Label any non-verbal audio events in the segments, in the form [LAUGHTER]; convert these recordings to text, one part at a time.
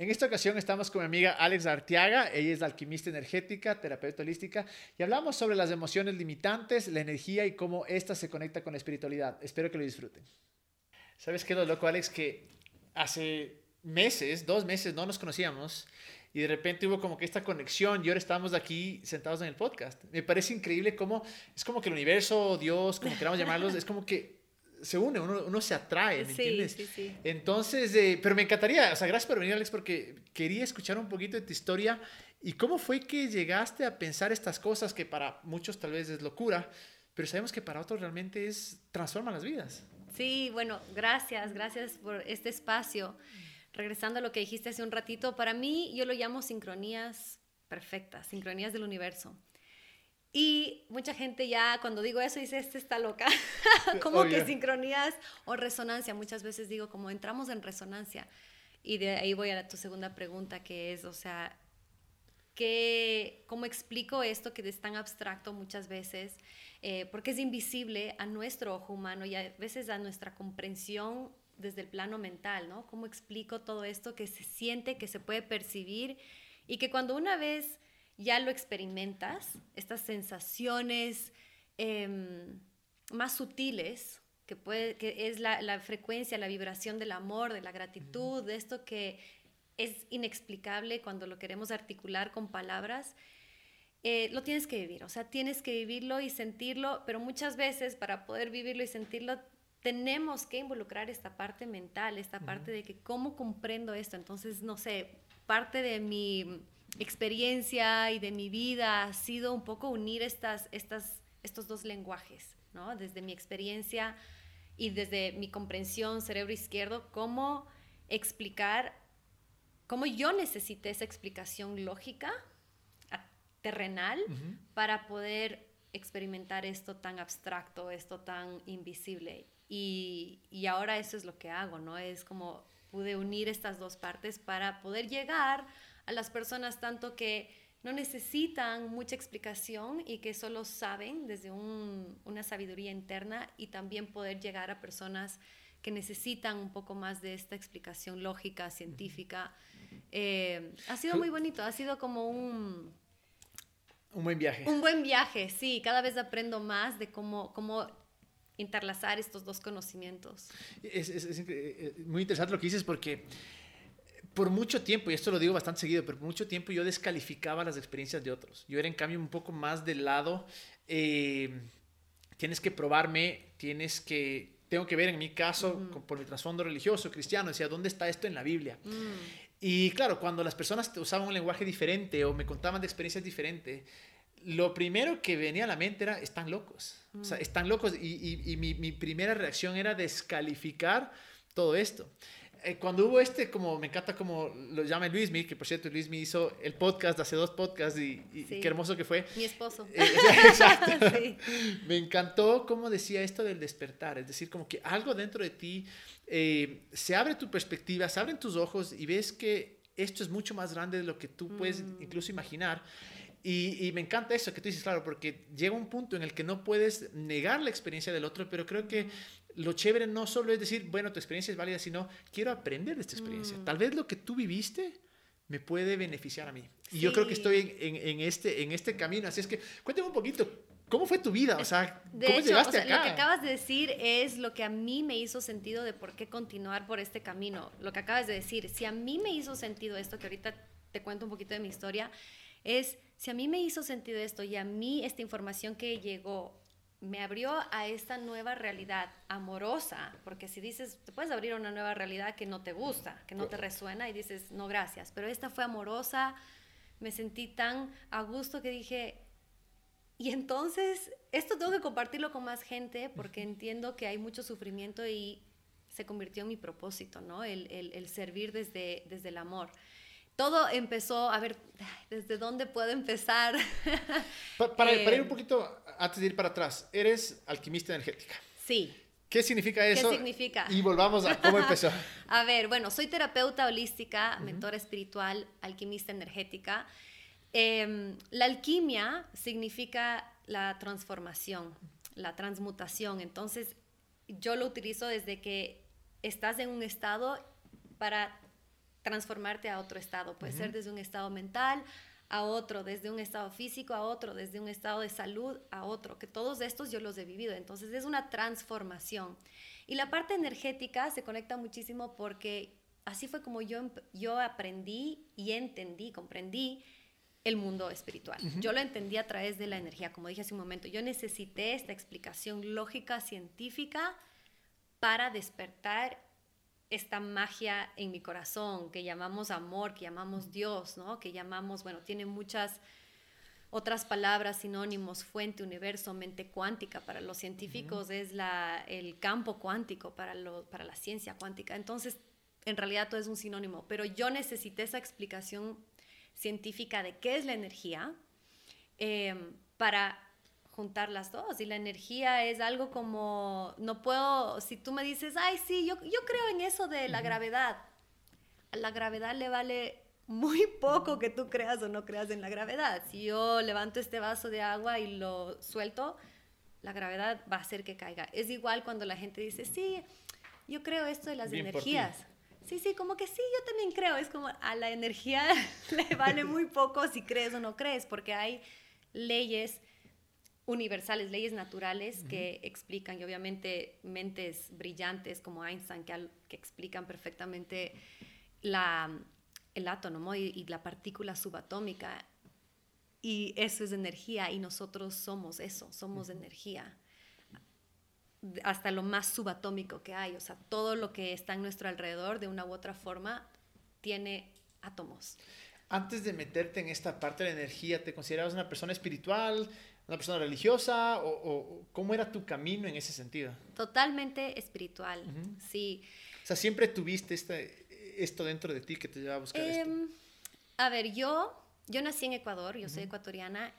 En esta ocasión estamos con mi amiga Alex Arteaga, ella es alquimista energética, terapeuta holística, y hablamos sobre las emociones limitantes, la energía y cómo ésta se conecta con la espiritualidad. Espero que lo disfruten. ¿Sabes qué es lo loco, Alex? Que hace meses, dos meses, no nos conocíamos y de repente hubo como que esta conexión y ahora estamos aquí sentados en el podcast. Me parece increíble cómo es como que el universo, Dios, como queramos llamarlos, es como que se une, uno, uno se atrae, ¿me entiendes? Sí, sí. Entonces, eh, pero me encantaría, o sea, gracias por venir, Alex, porque quería escuchar un poquito de tu historia y cómo fue que llegaste a pensar estas cosas que para muchos tal vez es locura, pero sabemos que para otros realmente es, transforma las vidas. Sí, bueno, gracias, gracias por este espacio. Regresando a lo que dijiste hace un ratito, para mí yo lo llamo sincronías perfectas, sincronías del universo. Y mucha gente ya cuando digo eso dice, este está loca, [LAUGHS] como que sincronías o resonancia. Muchas veces digo, como entramos en resonancia. Y de ahí voy a tu segunda pregunta, que es, o sea, ¿qué, ¿cómo explico esto que es tan abstracto muchas veces? Eh, porque es invisible a nuestro ojo humano y a veces a nuestra comprensión desde el plano mental, ¿no? ¿Cómo explico todo esto que se siente, que se puede percibir y que cuando una vez ya lo experimentas, estas sensaciones em, más sutiles, que, puede, que es la, frecuencia, la vibración del amor, de la gratitud, de esto que es inexplicable cuando lo queremos articular con palabras, eh, lo tienes que vivir, o sea, tienes que vivirlo y sentirlo, pero muchas veces para poder vivirlo y sentirlo tenemos que involucrar esta parte mental, esta parte de que cómo comprendo esto. Entonces, no sé, parte de mi experiencia y de mi vida ha sido un poco unir estas, estas, estos dos lenguajes, ¿no? Desde mi experiencia y desde mi comprensión cerebro izquierdo, cómo explicar, cómo yo necesité esa explicación lógica, terrenal, para poder experimentar esto tan abstracto, esto tan invisible. Y, y ahora eso es lo que hago, ¿no? Es como pude unir estas dos partes para poder llegar a las personas tanto que no necesitan mucha explicación y que solo saben desde una sabiduría interna y también poder llegar a personas que necesitan un poco más de esta explicación lógica, científica. Eh, ha sido muy bonito, ha sido como un... Un buen viaje. Un buen viaje, sí. Cada vez aprendo más de cómo, cómo interlazar estos dos conocimientos. Es, es, eh, muy interesante lo que dices porque por mucho tiempo, y esto lo digo bastante seguido, pero por mucho tiempo yo descalificaba las experiencias de otros. Yo era en cambio un poco más del lado, eh, tienes que probarme, tienes que, tengo que ver en mi caso, por mi trasfondo religioso, cristiano, decía, ¿dónde está esto en la Biblia? Mm. Y claro, cuando las personas usaban un lenguaje diferente o me contaban de experiencias diferentes, lo primero que venía a la mente era, están locos. O sea, mm. están locos. Y, y, mi, mi, primera reacción era descalificar todo esto. Eh, cuando hubo este, como me encanta como lo llama Luismi, que por cierto Luismi hizo el podcast hace dos podcasts y, qué hermoso que fue. Mi esposo. Eh, [LAUGHS] exacto. [LAUGHS] Me encantó cómo decía esto del despertar, es decir, como que algo dentro de ti eh, se abre tu perspectiva, se abren tus ojos y ves que esto es mucho más grande de lo que tú puedes mm. incluso imaginar. Y, y, me encanta eso que tú dices, claro, porque llega un punto en el que no puedes negar la experiencia del otro, pero creo que lo chévere no solo es decir, bueno, tu experiencia es válida, sino quiero aprender de esta experiencia. Mm. Tal vez lo que tú viviste me puede beneficiar a mí. Y yo creo que estoy en, en, este, en este camino. Así es que cuéntame un poquito, ¿cómo fue tu vida? O sea, ¿cómo llegaste acá? Lo que acabas de decir es lo que a mí me hizo sentido de por qué continuar por este camino. Lo que acabas de decir, si a mí me hizo sentido esto, que ahorita te cuento un poquito de mi historia, es si a mí me hizo sentido esto y a mí esta información que llegó me abrió a esta nueva realidad amorosa, porque si dices, te puedes abrir a una nueva realidad que no te gusta, que no te resuena y dices, no, gracias, pero esta fue amorosa, me sentí tan a gusto que dije, y entonces, esto tengo que compartirlo con más gente porque entiendo que hay mucho sufrimiento y se convirtió en mi propósito, ¿no? El, el servir desde, desde el amor todo empezó, a ver, ¿desde dónde puedo empezar? [LAUGHS] para, ir un eh, poquito, antes de ir para atrás, eres alquimista energética. Sí. ¿Qué significa eso? ¿Qué significa? Y volvamos a cómo empezó. [LAUGHS] a ver, bueno, soy terapeuta holística, mentora espiritual, alquimista energética. Em, la alquimia significa la transformación, la transmutación. Entonces, yo lo utilizo desde que estás en un estado para transformarte a otro estado. Puede ser desde un estado mental a otro, desde un estado físico a otro, desde un estado de salud a otro, que todos estos yo los he vivido. Entonces es una transformación. Y la parte energética se conecta muchísimo porque así fue como yo, yo aprendí y entendí, comprendí el mundo espiritual. Yo lo entendí a través de la energía, como dije hace un momento. Yo necesité esta explicación lógica, científica, para despertar esta magia en mi corazón, que llamamos amor, que llamamos Dios, ¿no? Que llamamos, bueno, tiene muchas otras palabras, sinónimos, fuente, universo, mente cuántica. Para los científicos es la, el campo cuántico, para, lo, para la ciencia cuántica. Entonces, en realidad todo es un sinónimo, pero yo necesité esa explicación científica de qué es la energía eh, para juntar las dos. Y la energía es algo como, no puedo, si tú me dices, ay, sí, yo, yo creo en eso de la gravedad, a la gravedad le vale muy [LAUGHS] poco que tú creas o no creas en la gravedad. Si yo levanto este vaso de agua y lo suelto, la gravedad va a hacer que caiga. Es igual cuando la gente dice, sí, yo creo esto de las energías. Sí, sí, como que sí, yo también creo. Es como a la energía [LAUGHS] le vale muy poco si crees o no crees, porque hay leyes universales, leyes naturales que explican, y obviamente mentes brillantes como Einstein que, que explican perfectamente la, el átomo y, la partícula subatómica. Y eso es energía y nosotros somos eso, somos energía. Hasta lo más subatómico que hay, o sea, todo lo que está en nuestro alrededor de una u otra forma tiene átomos. Antes de meterte en esta parte de la energía, ¿te considerabas una persona espiritual? Una persona religiosa o, cómo era tu camino en ese sentido? Totalmente espiritual, sí. O sea, siempre tuviste este, esto dentro de ti que te llevaba a buscar esto. Em, a ver, yo, yo nací en Ecuador, yo soy ecuatoriana,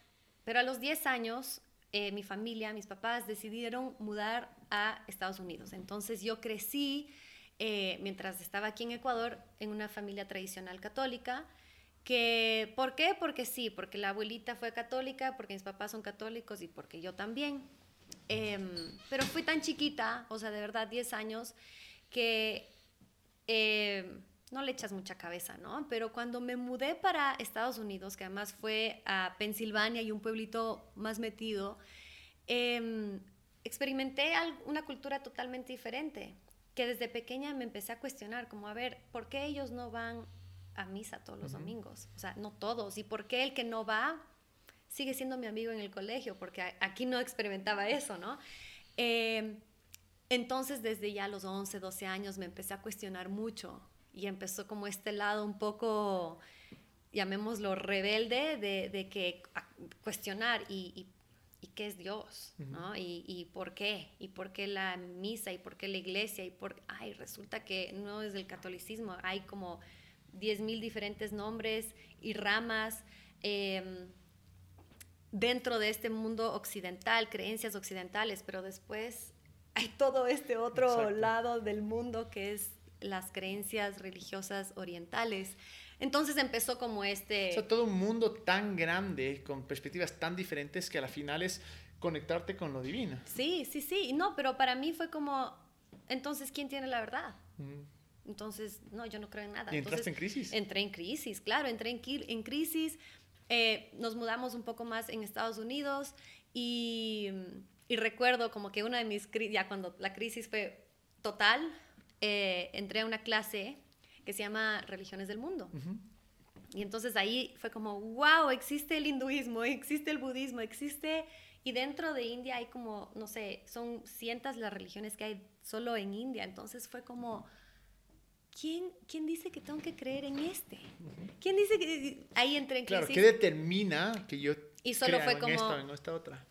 pero a los 10 años eh, mi familia, mis papás decidieron mudar a Estados Unidos. Entonces yo crecí eh, mientras estaba aquí en Ecuador en una familia tradicional católica que, ¿Por qué? Porque sí, porque la abuelita fue católica, porque mis papás son católicos y porque yo también. Em, pero fui tan chiquita, o sea, de verdad, 10 años, que em, no le echas mucha cabeza, ¿no? Pero cuando me mudé para Estados Unidos, que además fue a Pensilvania y un pueblito más metido, em, experimenté una cultura totalmente diferente, que desde pequeña me empecé a cuestionar, como, a ver, ¿por qué ellos no van a misa todos los domingos. O sea, no todos. ¿Y por qué el que no va sigue siendo mi amigo en el colegio? Porque aquí no experimentaba eso, ¿no? Em, entonces, desde ya los 11, 12 años me empecé a cuestionar mucho y empezó como este lado un poco, llamémoslo rebelde, de, que cuestionar y, qué es Dios, ¿no? Y, y, por qué, y por qué la misa, y por qué la iglesia, y por, ay, resulta que no es del catolicismo, hay como 10.000 diferentes nombres y ramas em, dentro de este mundo occidental, creencias occidentales, pero después hay todo este otro lado del mundo que es las creencias religiosas orientales. Entonces empezó como este... O sea, todo un mundo tan grande, con perspectivas tan diferentes que a la final es conectarte con lo divino. Sí, sí, sí. No, pero para mí fue como, entonces, ¿quién tiene la verdad? Entonces, no, yo no creo en nada. ¿Y entraste en crisis? Entré en crisis, claro, entré en, en crisis. Eh, nos mudamos un poco más en Estados Unidos y, y recuerdo como que una de mis crisis, ya cuando la crisis fue total, eh, entré a una clase que se llama Religiones del Mundo. Y entonces ahí fue como, wow, existe el hinduismo, existe el budismo, existe... Y dentro de India hay como, no sé, son cientos las religiones que hay solo en India. Entonces fue como, ¿quién, ¿quién dice que tengo que creer en este? ¿Quién dice que ahí entré en crisis? Claro, ¿qué determina que yo y solo fue como, en esto, en esta otra?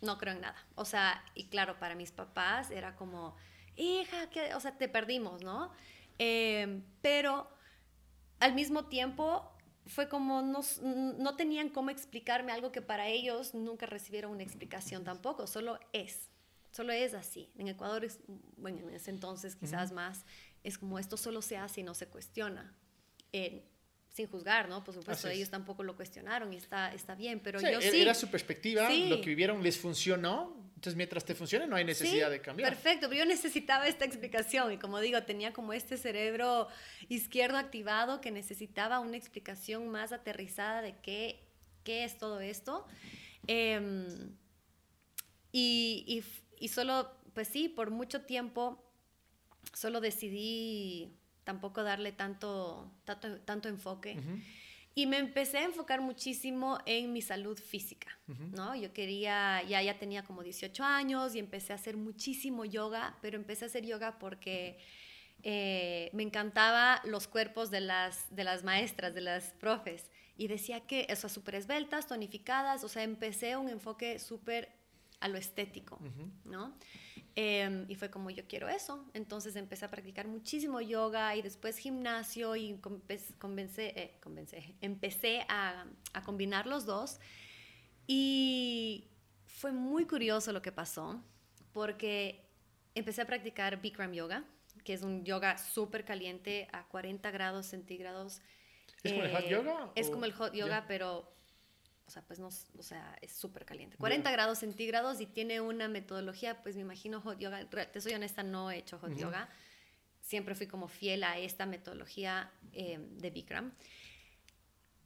No creo en nada. O sea, y claro, para mis papás era como, hija, que, o sea, te perdimos, ¿no? Em, pero al mismo tiempo fue como no, no tenían cómo explicarme algo que para ellos nunca recibieron una explicación tampoco, solo es, solo es así. En Ecuador, es, bueno, en ese entonces quizás más, es como esto solo se hace y no se cuestiona. sin juzgar, ¿no? Por supuesto, ellos tampoco lo cuestionaron y está, está bien, pero yo e-, sí. Era su perspectiva, lo que vivieron les funcionó, entonces mientras te funcione no hay necesidad de cambiar. Perfecto, pero yo necesitaba esta explicación y como digo, tenía como este cerebro izquierdo activado que necesitaba una explicación más aterrizada de qué, qué es todo esto. Em, y, y, y solo, pues sí, por mucho tiempo solo decidí tampoco darle tanto, tanto, tanto enfoque. Y me empecé a enfocar muchísimo en mi salud física, ¿no? Yo quería, ya, ya tenía como 18 años y empecé a hacer muchísimo yoga, pero empecé a hacer yoga porque eh, me encantaba los cuerpos de las, de las maestras, de las profes. Y decía que, esas súper esbeltas, tonificadas, o sea, empecé un enfoque súper a lo estético, ¿no? Em, y fue como yo quiero eso. Entonces empecé a practicar muchísimo yoga y después gimnasio y convencé, eh, empecé a, a, combinar los dos. Y fue muy curioso lo que pasó porque empecé a practicar Bikram Yoga, que es un yoga súper caliente a 40 grados centígrados. ¿Es como el hot yoga? Es como el hot yoga, pero o sea, pues no, o sea, es súper caliente. 40 grados centígrados y tiene una metodología, pues me imagino hot yoga, te soy honesta, no he hecho hot yoga, siempre fui como fiel a esta metodología em, de Bikram,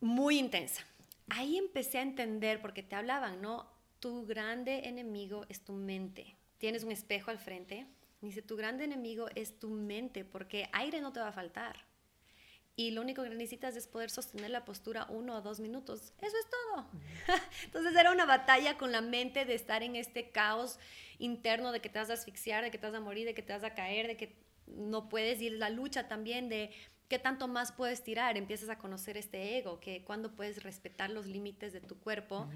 muy intensa. Ahí empecé a entender, porque te hablaban, ¿no? Tu grande enemigo es tu mente. Tienes un espejo al frente, dice, tu grande enemigo es tu mente, porque aire no te va a faltar y lo único que necesitas es poder sostener la postura uno o dos minutos. Eso es todo. [LAUGHS] Entonces era una batalla con la mente de estar en este caos interno de que te vas a asfixiar, de que te vas a morir, de que te vas a caer, de que no puedes ir. La lucha también de qué tanto más puedes tirar. Empiezas a conocer este ego, que cuando puedes respetar los límites de tu cuerpo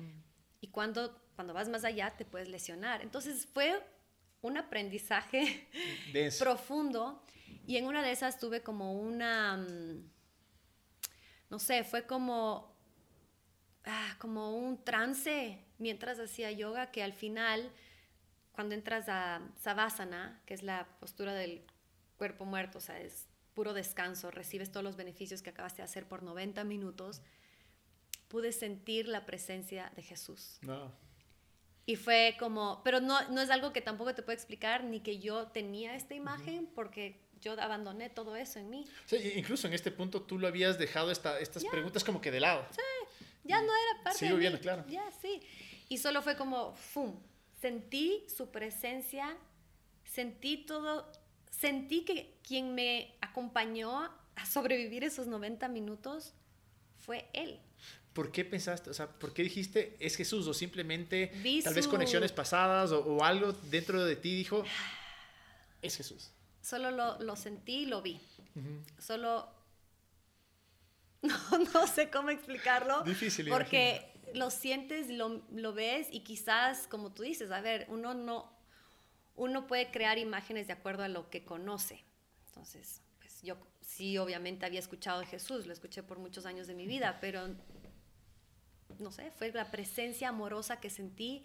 y cuando, cuando vas más allá te puedes lesionar. Entonces fue un aprendizaje [LAUGHS] profundo y en una de esas tuve como una, mm, no sé, fue como, ah, como un trance mientras hacía yoga que al final, cuando entras a Savasana, que es la postura del cuerpo muerto, o sea, es puro descanso, recibes todos los beneficios que acabaste de hacer por 90 minutos, pude sentir la presencia de Jesús. Y fue como, pero no, no es algo que tampoco te puedo explicar, ni que yo tenía esta imagen, porque yo abandoné todo eso en mí. incluso en este punto tú lo habías dejado esta, estas preguntas como que de lado. Sí, ya no era parte Sigo de mí. claro. Ya, sí. Y solo fue como, ¡fum! Sentí su presencia, sentí todo, sentí que quien me acompañó a sobrevivir esos 90 minutos fue él. ¿Por qué pensaste, o sea, por qué dijiste es Jesús o simplemente tal vez conexiones pasadas o, o, algo dentro de ti dijo es Jesús? Solo lo, lo sentí y lo vi. Solo... [LAUGHS] No, no sé cómo explicarlo. Difícil. Porque lo sientes, lo, lo ves y quizás, como tú dices, a ver, uno no... Uno puede crear imágenes de acuerdo a lo que conoce. Entonces, pues yo sí, obviamente había escuchado de Jesús, lo escuché por muchos años de mi vida, pero no sé, fue la presencia amorosa que sentí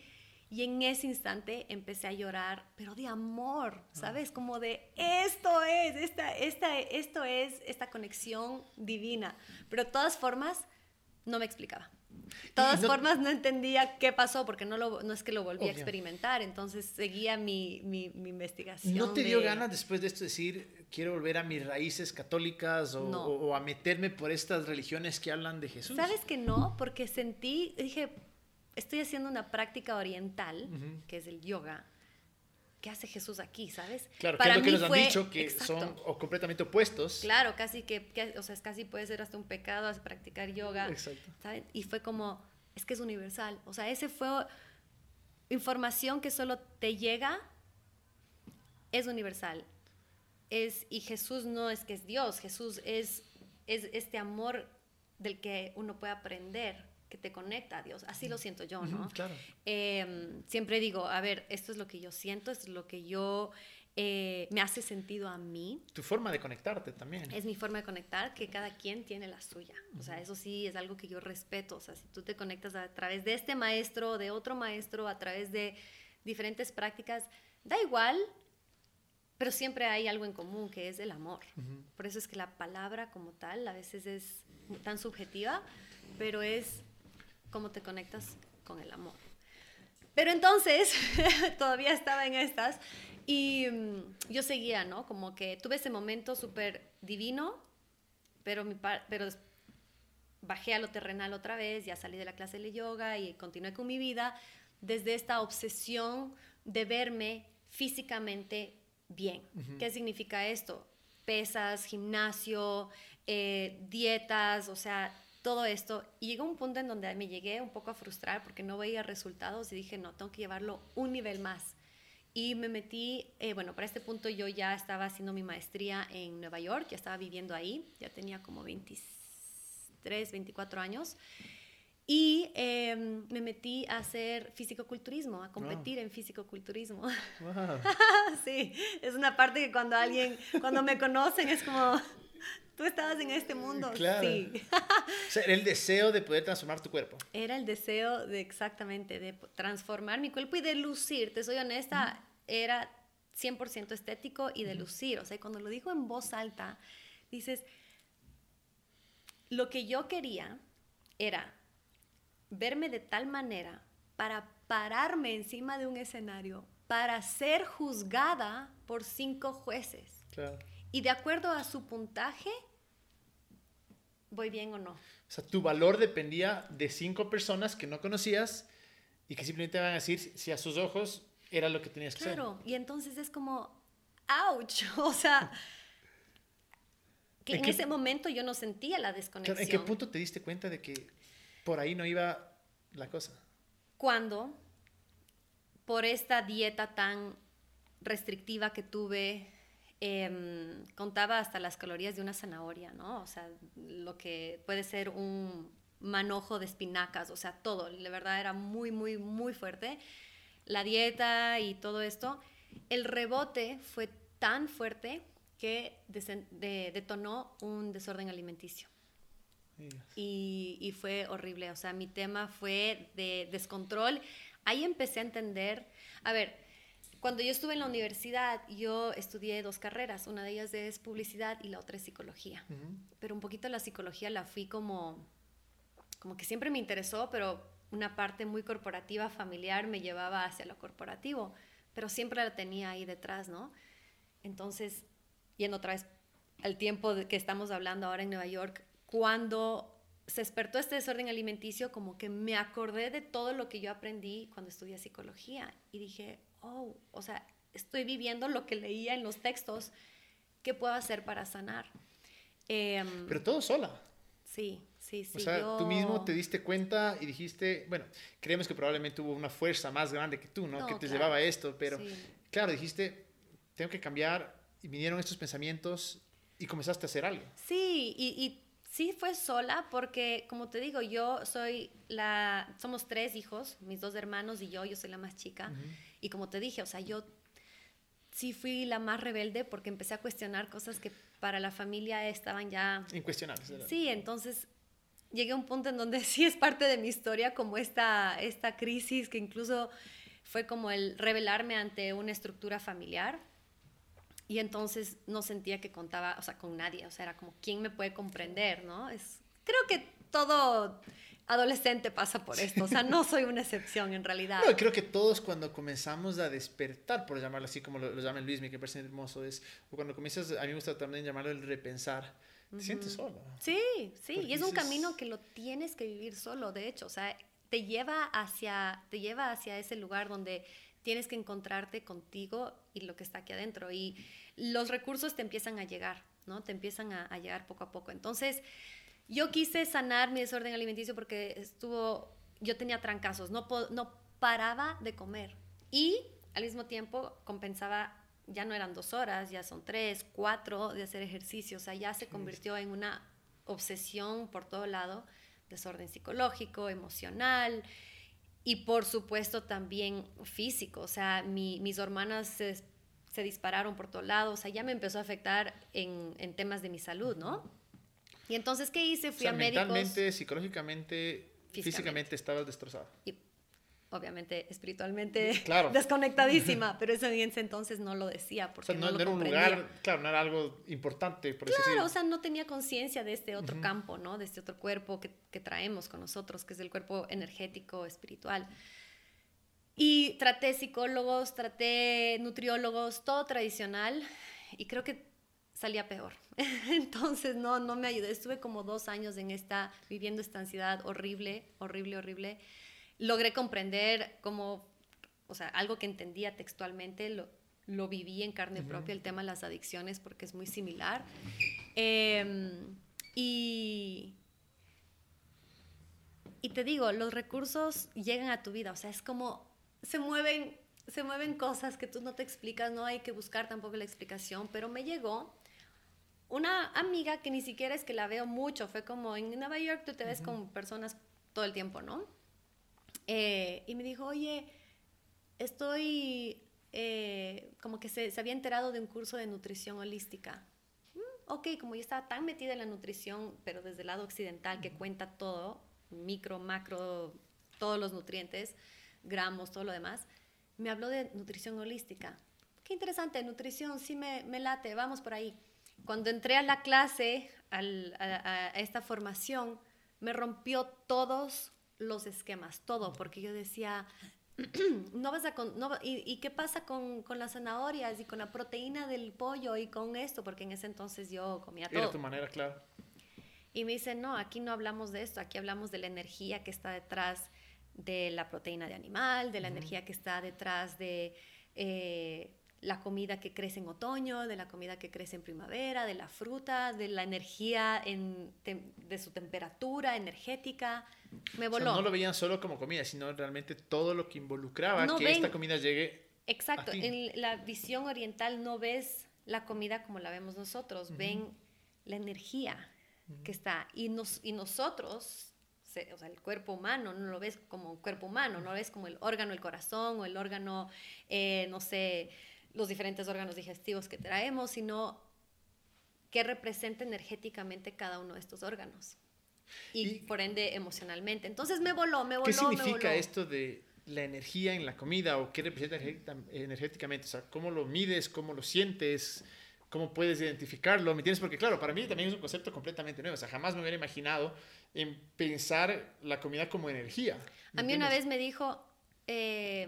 y en ese instante empecé a llorar, pero de amor, ¿sabes? Como de, esto es, esta, esta, esto es esta conexión divina. Pero de todas formas, no me explicaba. De todas formas, no entendía qué pasó, porque no, lo, no es que lo volví a experimentar. Entonces, seguía mi, mi, mi investigación. ¿No te dio ganas después de esto decir, quiero volver a mis raíces católicas o, o, a meterme por estas religiones que hablan de Jesús? Sabes que no, porque sentí, dije, estoy haciendo una práctica oriental, que es el yoga. ¿Qué hace Jesús aquí, sabes? Claro, Para que es lo que nos han dicho que son completamente opuestos. Claro, casi que, o sea, casi puede ser hasta un pecado practicar yoga. Exacto. ¿sabes? Y fue como, es que es universal. O sea, ese fue información que solo te llega, es universal. Es, y Jesús no es que es Dios, Jesús es, es este amor del que uno puede aprender que te conecta a Dios. Así lo siento yo, ¿no? Claro. Em, siempre digo, a ver, esto es lo que yo siento, esto es lo que yo eh, me hace sentido a mí. Tu forma de conectarte también. Es mi forma de conectar, que cada quien tiene la suya. O sea, eso sí es algo que yo respeto. O sea, si tú te conectas a través de este maestro, de otro maestro, a través de diferentes prácticas, da igual, pero siempre hay algo en común que es el amor. Por eso es que la palabra como tal a veces es tan subjetiva, pero es cómo te conectas con el amor. Pero entonces, [LAUGHS] todavía estaba en estas y mm, yo seguía, ¿no? Como que tuve ese momento súper divino, pero, mi pero bajé a lo terrenal otra vez, ya salí de la clase de yoga y continué con mi vida desde esta obsesión de verme físicamente bien. ¿Qué significa esto? Pesas, gimnasio, eh, dietas, o sea, todo esto. Y llegó un punto en donde me llegué un poco a frustrar porque no veía resultados y dije, no, tengo que llevarlo un nivel más. Y me metí, eh, bueno, para este punto yo ya estaba haciendo mi maestría en Nueva York, ya estaba viviendo ahí, ya tenía como 23, 24 años. Y em, me metí a hacer fisicoculturismo, a competir en fisicoculturismo. Wow. [LAUGHS] sí, es una parte que cuando alguien, cuando me conocen es como, tú estabas en este mundo. [LAUGHS] Claro. Sí. o sea, era el deseo de poder transformar tu cuerpo. Era el deseo de exactamente, de transformar mi cuerpo y de lucir. Te soy honesta, era 100% estético y de lucir. O sea, cuando lo dijo en voz alta, dices, lo que yo quería era verme de tal manera para pararme encima de un escenario, para ser juzgada por cinco jueces. Claro. Y de acuerdo a su puntaje, voy bien o no. O sea, tu valor dependía de cinco personas que no conocías y que simplemente van a decir si a sus ojos era lo que tenías que ser. Claro, y entonces es como, ouch, [LAUGHS] o sea, que en, ese momento yo no sentía la desconexión. ¿En qué punto te diste cuenta de que por ahí no iba la cosa? Cuando, por esta dieta tan restrictiva que tuve, Em, contaba hasta las calorías de una zanahoria, ¿no? O sea, lo que puede ser un manojo de espinacas, o sea, todo, de verdad era muy, muy, muy fuerte. La dieta y todo esto, el rebote fue tan fuerte que detonó un desorden alimenticio. Y, y, fue horrible, o sea, mi tema fue de descontrol. Ahí empecé a entender, a ver, cuando yo estuve en la universidad, yo estudié dos carreras, una de ellas es publicidad y la otra es psicología. Pero un poquito la psicología la fui como, como que siempre me interesó, pero una parte muy corporativa, familiar, me llevaba hacia lo corporativo, pero siempre la tenía ahí detrás, ¿no? Entonces, yendo otra vez al tiempo que estamos hablando ahora en Nueva York, cuando se despertó este desorden alimenticio, como que me acordé de todo lo que yo aprendí cuando estudié psicología y dije, oh, o sea, estoy viviendo lo que leía en los textos, ¿qué puedo hacer para sanar? Em, Pero todo sola. Sí, sí, sí. O sea, tú mismo te diste cuenta y dijiste, bueno, creemos que probablemente hubo una fuerza más grande que tú, ¿no? que te llevaba a esto, pero claro, dijiste, tengo que cambiar y vinieron estos pensamientos y comenzaste a hacer algo. Sí, y, sí fue sola porque, como te digo, yo soy la, somos tres hijos, mis dos hermanos y yo, yo soy la más chica. Y como te dije, o sea, yo sí fui la más rebelde porque empecé a cuestionar cosas que para la familia estaban ya... Incuestionables. Sí, entonces llegué a un punto en donde [LAUGHS] sí es parte de mi historia, como esta, esta crisis que incluso fue como el revelarme ante una estructura familiar. Y entonces no sentía que contaba, o sea, con nadie, o sea, era como, ¿quién me puede comprender, no? Es, creo que todo adolescente pasa por esto, o sea, no soy una excepción en realidad. No, creo que todos cuando comenzamos a despertar, por llamarlo así como lo, llama Luis, que parece hermoso, es o cuando comienzas, a mí me gusta también llamarlo el repensar, te sientes solo. Sí, sí, y es un camino que lo tienes que vivir solo, de hecho, o sea, te lleva hacia, te lleva hacia ese lugar donde tienes que encontrarte contigo y lo que está aquí adentro, y los recursos te empiezan a llegar, ¿no? Te empiezan a, a llegar poco a poco. Entonces, yo quise sanar mi desorden alimenticio porque estuvo, yo tenía trancazos, no, no paraba de comer. Y al mismo tiempo compensaba, ya no eran dos horas, ya son tres, cuatro de hacer ejercicio, o sea, ya se convirtió en una obsesión por todo lado, desorden psicológico, emocional y por supuesto también físico, o sea, mis hermanas se, se, dispararon por todo lado, o sea, ya me empezó a afectar en, en temas de mi salud, ¿no? Y entonces, ¿qué hice? Fui a médicos. Mentalmente, psicológicamente, físicamente, estabas destrozada. obviamente espiritualmente [LAUGHS] [LAUGHS] desconectadísima, pero eso en ese entonces no lo decía porque no, era un lugar, claro, no era algo importante. Por claro, o sea, no tenía conciencia de este otro campo, ¿no? De este otro cuerpo que, que, traemos con nosotros, que es el cuerpo energético, espiritual. Y traté psicólogos, traté nutriólogos, todo tradicional, y creo que salía peor. [LAUGHS] Entonces, no, no me ayudé. Estuve como dos años en esta, viviendo esta ansiedad horrible, horrible, horrible logré comprender como, o sea, algo que entendía textualmente, lo, lo viví en carne propia, el tema de las adicciones, porque es muy similar. Em, y, y te digo, los recursos llegan a tu vida, o sea, es como, se mueven, se mueven cosas que tú no te explicas, no hay que buscar tampoco la explicación, pero me llegó una amiga que ni siquiera es que la veo mucho, fue como en Nueva York tú te ves con personas todo el tiempo, ¿no? Eh, y me dijo, oye, estoy, eh, como que se, había enterado de un curso de nutrición holística. Mm, ok, como yo estaba tan metida en la nutrición, pero desde el lado occidental, que cuenta todo, micro, macro, todos los nutrientes, gramos, todo lo demás, me habló de nutrición holística. Qué interesante, nutrición, sí me, me late, vamos por ahí. Cuando entré a la clase, al, a, a esta formación, me rompió todos los esquemas, todo, porque yo decía, [CLEARS THROAT] no vas a... no, ¿y, qué pasa con, con, las zanahorias y con la proteína del pollo y con esto? Porque en ese entonces yo comía todo. Era tu manera, claro. Y me dice, no, aquí no hablamos de esto, aquí hablamos de la energía que está detrás de la proteína de animal, de la energía que está detrás de eh, la comida que crece en otoño, de la comida que crece en primavera, de la fruta, de la energía, en, de su temperatura energética. Me voló. no lo veían solo como comida, sino realmente todo lo que involucraba que esta comida llegue. Exacto, en la visión oriental no ves la comida como la vemos nosotros, ven la energía que está. Y, nos, y nosotros, o sea, el cuerpo humano, no lo ves como un cuerpo humano, no lo ves como el órgano, el corazón o el órgano, eh, no sé, los diferentes órganos digestivos que traemos, sino qué representa energéticamente cada uno de estos órganos y, por ende emocionalmente. Entonces me voló, me voló. ¿Qué significa esto de la energía en la comida o qué representa energéticamente? O sea, ¿cómo lo mides? ¿Cómo lo sientes? ¿Cómo puedes identificarlo? ¿Me entiendes? Porque claro, para mí también es un concepto completamente nuevo. O sea, jamás me hubiera imaginado en pensar la comida como energía. A mí una vez me dijo, eh,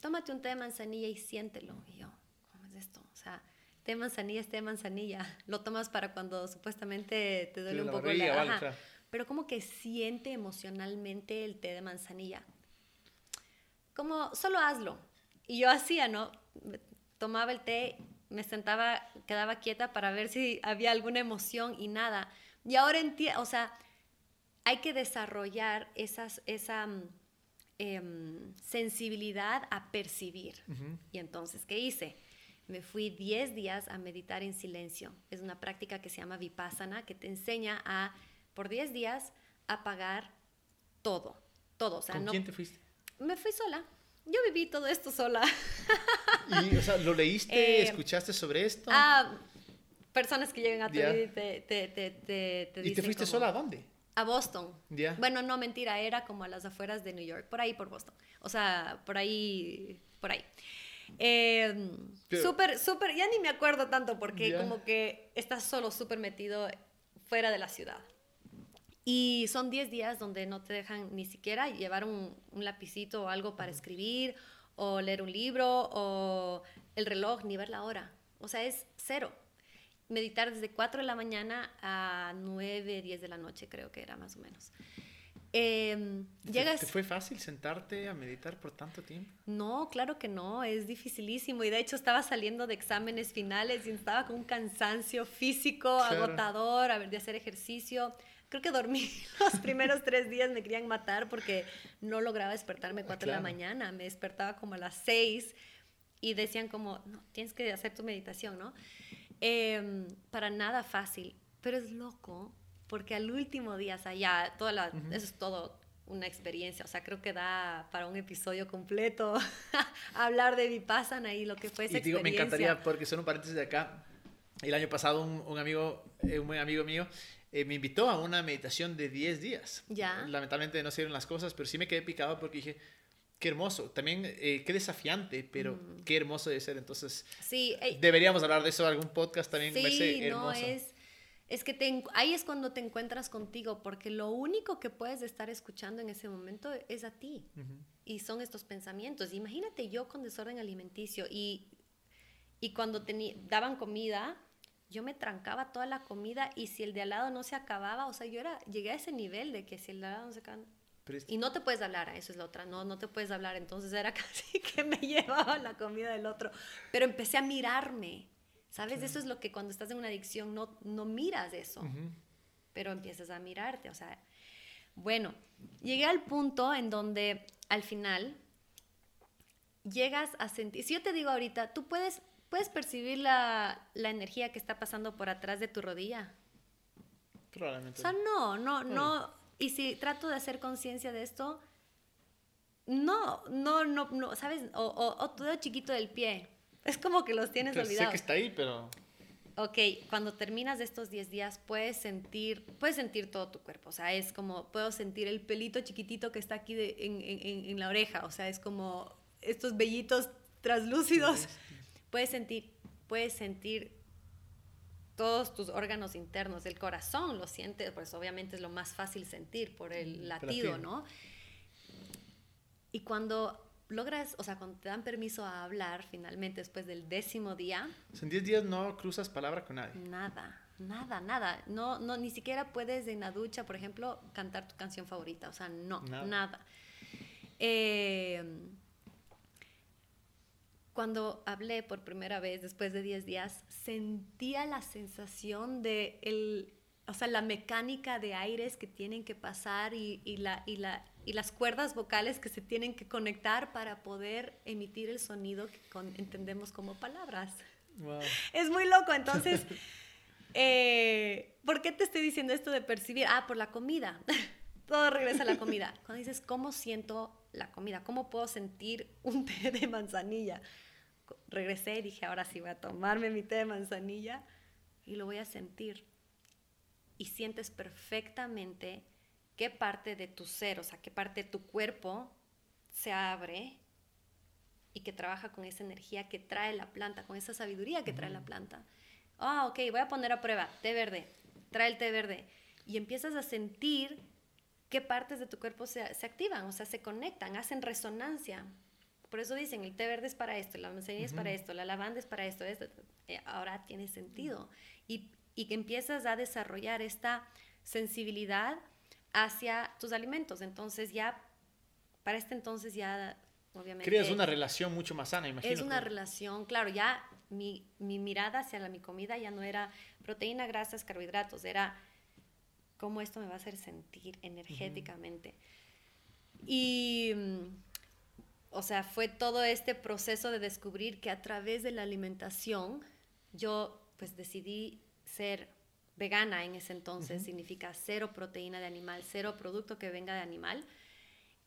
tómate un té de manzanilla y siéntelo. Y yo, ¿cómo es esto? O sea, té manzanilla es té de manzanilla. [LAUGHS] Lo tomas para cuando supuestamente te duele un poco la... Pero como que siente emocionalmente el té de manzanilla. Como, solo hazlo. Y yo hacía, ¿no? Tomaba el té, me sentaba, quedaba quieta para ver si había alguna emoción y nada. Y ahora entiendo, o sea, hay que desarrollar esas, esa mm, Em, sensibilidad a percibir. Y entonces, ¿qué hice? Me fui 10 días a meditar en silencio. Es una práctica que se llama vipassana, que te enseña a, por 10 días, apagar todo. Todo. O sea, ¿Con quién te fuiste? Me fui sola. Yo viví todo esto sola. [LAUGHS] ¿Y, o sea, lo leíste? Eh, ¿Escuchaste sobre esto? Ah, personas que llegan a tu vida y te, te, te, te, ¿Y te fuiste sola a dónde? A Boston. Bueno, no, mentira, era como a las afueras de New York, por ahí por Boston. O sea, por ahí, por ahí. Eh, súper, súper, ya ni me acuerdo tanto porque como que estás solo súper metido fuera de la ciudad. Y son 10 días donde no te dejan ni siquiera llevar un, un lapicito o algo para escribir, o leer un libro, o el reloj, ni ver la hora. O sea, es cero meditar desde 4 de la mañana a 9, 10 de la noche, creo que era más o menos. Eh, llegas... ¿Te fue fácil sentarte a meditar por tanto tiempo? No, claro que no, es dificilísimo. Y de hecho estaba saliendo de exámenes finales y estaba con un cansancio físico agotador, a ver, de hacer ejercicio. Creo que dormí [LAUGHS] los primeros tres días, me querían matar porque no lograba despertarme a 4 de la mañana. Me despertaba como a las 6 y decían como, no, tienes que hacer tu meditación, ¿no? Em, para nada fácil, pero es loco porque al último día, o sea, ya, toda la, eso es todo una experiencia, o sea, creo que da para un episodio completo [LAUGHS] hablar de Vipassana y lo que fue esa y digo, Me encantaría, porque son un paréntesis de acá, el año pasado un, un amigo, eh, un buen amigo mío, eh, me invitó a una meditación de 10 días. Ya. Lamentablemente no se dieron las cosas, pero sí me quedé picado porque dije, Qué hermoso, también eh, qué desafiante, pero Mm. qué hermoso debe ser. Entonces, Sí, deberíamos hablar de eso en algún podcast también. me Sí, no hermoso. es. Es que te ahí es cuando te encuentras contigo, porque lo único que puedes estar escuchando en ese momento es a ti. Y son estos pensamientos. Imagínate yo con desorden alimenticio y, y cuando daban comida, yo me trancaba toda la comida y si el de al lado no se acababa, o sea, yo era, llegué a ese nivel de que si el de al lado no se acababa, y no te puedes hablar, eso es la otra, no, no te puedes hablar. Entonces era [LAUGHS] casi que me [LAUGHS] llevaba la comida del otro. Pero empecé a mirarme, ¿sabes? Eso es lo que cuando estás en una adicción no, no miras eso, pero empiezas a mirarte. O sea, bueno, llegué al punto en donde al final llegas a sentir, si yo te digo ahorita, tú puedes, puedes percibir la, la energía que está pasando por atrás de tu rodilla. Probablemente. O sea, no, no, no. Y si trato de hacer conciencia de esto, no, no, no, no, ¿sabes? O, o, o tu dedo chiquito del pie. Es como que los tienes Pero sé olvidados. que está ahí, pero... Ok, cuando terminas de estos 10 días, puedes sentir, puedes sentir todo tu cuerpo. O sea, es como, puedo sentir el pelito chiquitito que está aquí de- en, en- en- la oreja. O sea, es como estos vellitos translúcidos. Puedes sentir, puedes sentir todos tus órganos internos. El corazón lo siente, pues obviamente es lo más fácil sentir por el latido. ¿no? Y cuando logras, o sea, cuando te dan permiso a hablar finalmente después del décimo día, en 10 días no cruzas palabra con nadie. Nada, nada, nada. No, no, ni siquiera puedes en la ducha, por ejemplo, cantar tu canción favorita. O sea, no, Nada. nada. Eh, cuando hablé por primera vez después de 10 días, sentía la sensación de el, o sea, la mecánica de aires que tienen que pasar y, y la, y, la, y las cuerdas vocales que se tienen que conectar para poder emitir el sonido que con- entendemos como palabras. Wow. Es muy loco, entonces, [LAUGHS] eh, ¿por qué te estoy diciendo esto de percibir? Ah, por la comida. [LAUGHS] Todo regresa a la comida. [LAUGHS] Cuando dices, ¿cómo siento la comida? ¿Cómo puedo sentir un té de manzanilla? Regresé y dije, ahora sí voy a tomarme mi té de manzanilla y lo voy a sentir. Y sientes perfectamente qué parte de tu ser, o sea, qué parte de tu cuerpo se abre y que trabaja con esa energía que trae la planta, con esa sabiduría que trae la planta. Ah, ok, voy a poner a prueba té verde, trae el té verde. Y empiezas a sentir qué partes de tu cuerpo se, se activan, o sea, se conectan, hacen resonancia. Por eso dicen, el té verde es para esto, la manzanilla es para esto, la lavanda es para esto, esto. Eh, ahora tiene sentido. Y, y que empiezas a desarrollar esta sensibilidad hacia tus alimentos. Entonces ya, para este entonces ya, obviamente... Creas una relación mucho más sana, imagino. Es una relación, claro, ya mi, mi mirada hacia la, mi comida ya no era proteína, grasas, carbohidratos, era cómo esto me va a hacer sentir energéticamente. Y, o sea, fue todo este proceso de descubrir que a través de la alimentación yo pues decidí ser vegana en ese entonces, significa cero proteína de animal, cero producto que venga de animal.